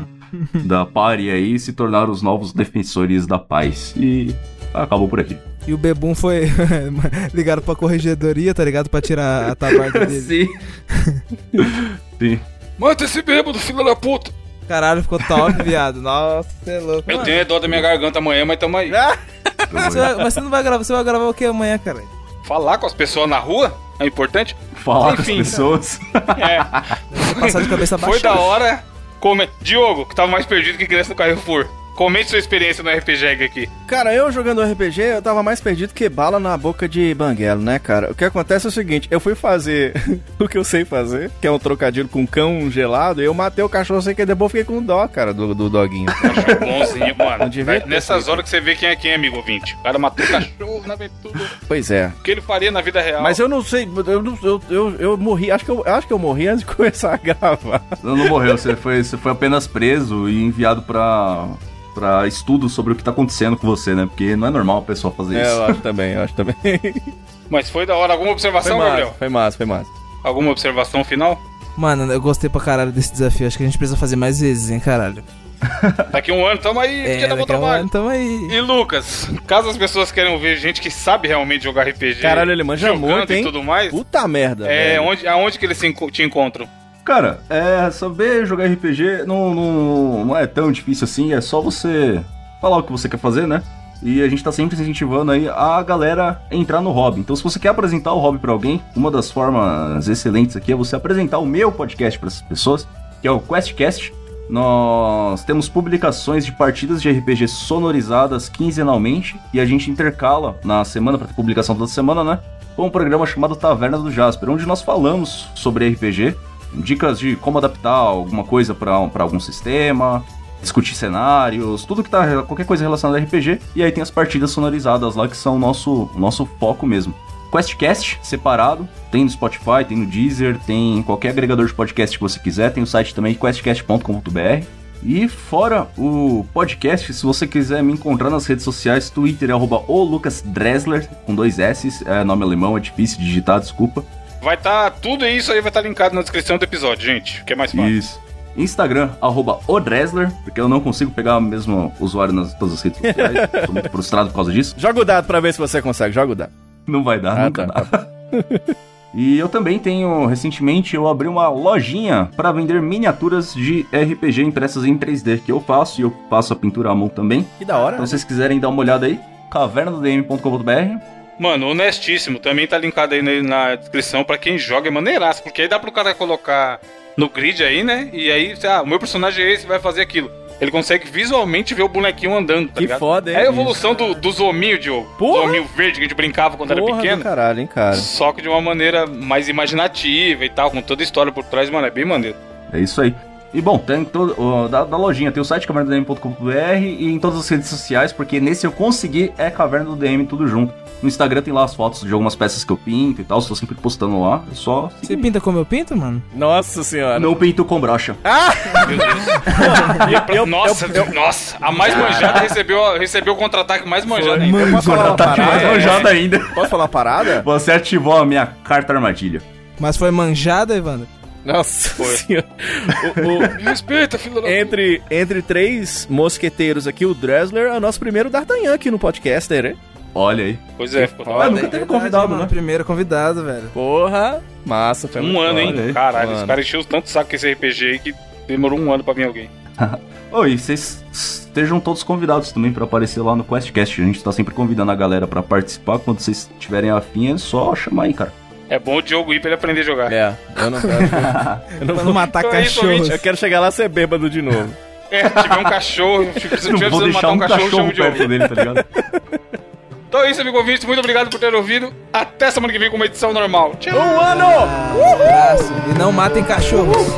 da party aí se tornaram os novos defensores da paz e acabou por aqui. E o Bebum foi ligado pra corregedoria, tá ligado? Pra tirar a tabarda dele. Sim. Sim. Mata esse bêbado, filho da puta. Caralho, ficou top, viado. Nossa, você é louco. Eu Mano, tenho dó da minha garganta amanhã, mas tamo aí. você vai- mas você não vai gravar, você vai gravar o que amanhã, cara? Falar com as pessoas na rua é importante. Falar Enfim. com as pessoas. É, Passar de cabeça baixa. foi da hora. Come... Diogo, que tava mais perdido que criança no Carrefour. Comente sua experiência no RPG aqui. Cara, eu jogando RPG, eu tava mais perdido que bala na boca de banguelo, né, cara? O que acontece é o seguinte, eu fui fazer o que eu sei fazer, que é um trocadilho com cão gelado, e eu matei o cachorro sem querer, depois fiquei com dó, cara, do, do doguinho. Cachorro bonzinho, mano. Ter Nessas horas que você vê quem é quem, amigo ouvinte. O cara matou o cachorro na aventura. pois é. O que ele faria na vida real? Mas eu não sei, eu, não- eu, eu, eu morri, acho que eu, acho que eu morri antes de começar a gravar. Não, não morreu, você foi, você foi apenas preso e enviado pra, pra estudo sobre o que tá acontecendo com você, né? Porque não é normal a pessoa fazer É, isso. eu acho também, eu acho também. Mas foi da hora. Alguma Foi observação, massa, Gabriel? foi massa, foi massa. Alguma observação final? Mano, eu gostei pra caralho desse desafio. Acho que a gente precisa fazer mais vezes, hein, caralho. Daqui um ano, tamo aí, É, daqui a um ano tamo aí. E Lucas, caso as pessoas queiram ver gente que sabe realmente jogar RPG, Caralho, ele manja muito, e hein? tudo mais, Puta merda, é, velho. onde, aonde que eles se enco- te encontram? Cara, é, saber jogar RPG não, não, não é tão difícil assim, é só você falar o que você quer fazer, né? E a gente tá sempre incentivando aí a galera a entrar no hobby. Então, se você quer apresentar o hobby pra alguém, uma das formas excelentes aqui é você apresentar o meu podcast para essas pessoas, que é o QuestCast. Nós temos publicações de partidas de RPG sonorizadas quinzenalmente e a gente intercala na semana, para publicação toda semana, né? Com um programa chamado Taverna do Jasper, onde nós falamos sobre RPG, dicas de como adaptar alguma coisa para algum sistema, discutir cenários, tudo que tá qualquer coisa relacionada a RPG, e aí tem as partidas sonorizadas lá que são o nosso nosso foco mesmo. QuestCast separado, tem no Spotify, tem no Deezer, tem em qualquer agregador de podcast que você quiser, tem o site também questcast.com.br. E fora o podcast, se você quiser me encontrar nas redes sociais, Twitter é o Lucas com dois S, é nome alemão, é difícil digitar, desculpa. Vai estar. tudo isso aí vai estar linkado na descrição do episódio, gente. O que é mais fácil. Isso. Instagram, arroba Odresler, porque eu não consigo pegar o mesmo usuário nas todas as redes sociais. Tô muito frustrado por causa disso. Joga o dado pra ver se você consegue, joga o dado. Não vai dar, Ah, nunca tá. dá. E eu também tenho, recentemente, eu abri uma lojinha para vender miniaturas de RPG impressas em 3D, que eu faço, e eu faço a pintura à mão também. Que da hora. Então, se vocês quiserem dar uma olhada aí, cavernadodm.com.br. Mano, honestíssimo. Também tá linkado aí na, descrição pra quem joga. É maneiraço, porque aí dá pro cara colocar no grid aí, né? E aí, ah, o meu personagem é esse, vai fazer aquilo. Ele consegue visualmente ver o bonequinho andando, tá Que ligado? foda, hein? É a evolução do, do zominho, Diogo. Porra! Zominho verde que a gente brincava quando era Porra pequeno. do caralho, hein, cara. Só que de uma maneira mais imaginativa e tal, com toda a história por trás, mano, é bem maneiro. É isso aí. E bom, tem todo, o- da, da lojinha, tem o site cavernadodm.com.br e em todas as redes sociais, porque nesse eu consegui é Caverna do DM tudo junto. No Instagram tem lá as fotos de algumas peças que eu pinto e tal, estou sempre postando lá. É só. Você pinta como eu pinto, mano? Nossa senhora. Não pinto com brocha. Meu Deus. E é pra- eu- nossa, nossa, a mais manjada recebeu, recebeu o contra-ataque mais manjado ainda. Eu posso falar uma Tá mais manjada ainda. Posso falar uma parada? Você ativou a minha carta armadilha. Mas foi manjada, Evandro? Nossa senhora. O- o- Me respeita, filho da. entre, entre três mosqueteiros aqui, o Dressler é o nosso primeiro D'Artagnan aqui no podcaster, hein? Olha aí. Pois é, ficou da Ah, hora. nunca teve convidado, mano. né? Primeiro convidado, velho. Porra, massa. Foi Um muito ano, foda. hein? Caralho, Mano. esse cara encheu tanto saco com esse RPG aí que demorou um ano pra vir alguém. Oi, vocês estejam todos convidados também pra aparecer lá no QuestCast. A gente tá sempre convidando a galera pra participar. Quando vocês tiverem afim, é só chamar aí, cara. É bom o Diogo ir pra ele aprender a jogar. É, eu não, eu Pra não vou... matar Então é isso, cachorros. Eu quero chegar lá e ser bêbado de novo. É, se tiver um cachorro, se tiver Não vou precisando deixar matar um um cachorro, cachorro chama o Diogo. dele, tá ligado? Então é isso, amigo ouvinte. Muito obrigado por ter ouvido. Até semana que vem com uma edição normal. Tchau. Um ano! Abraço. E não matem cachorros.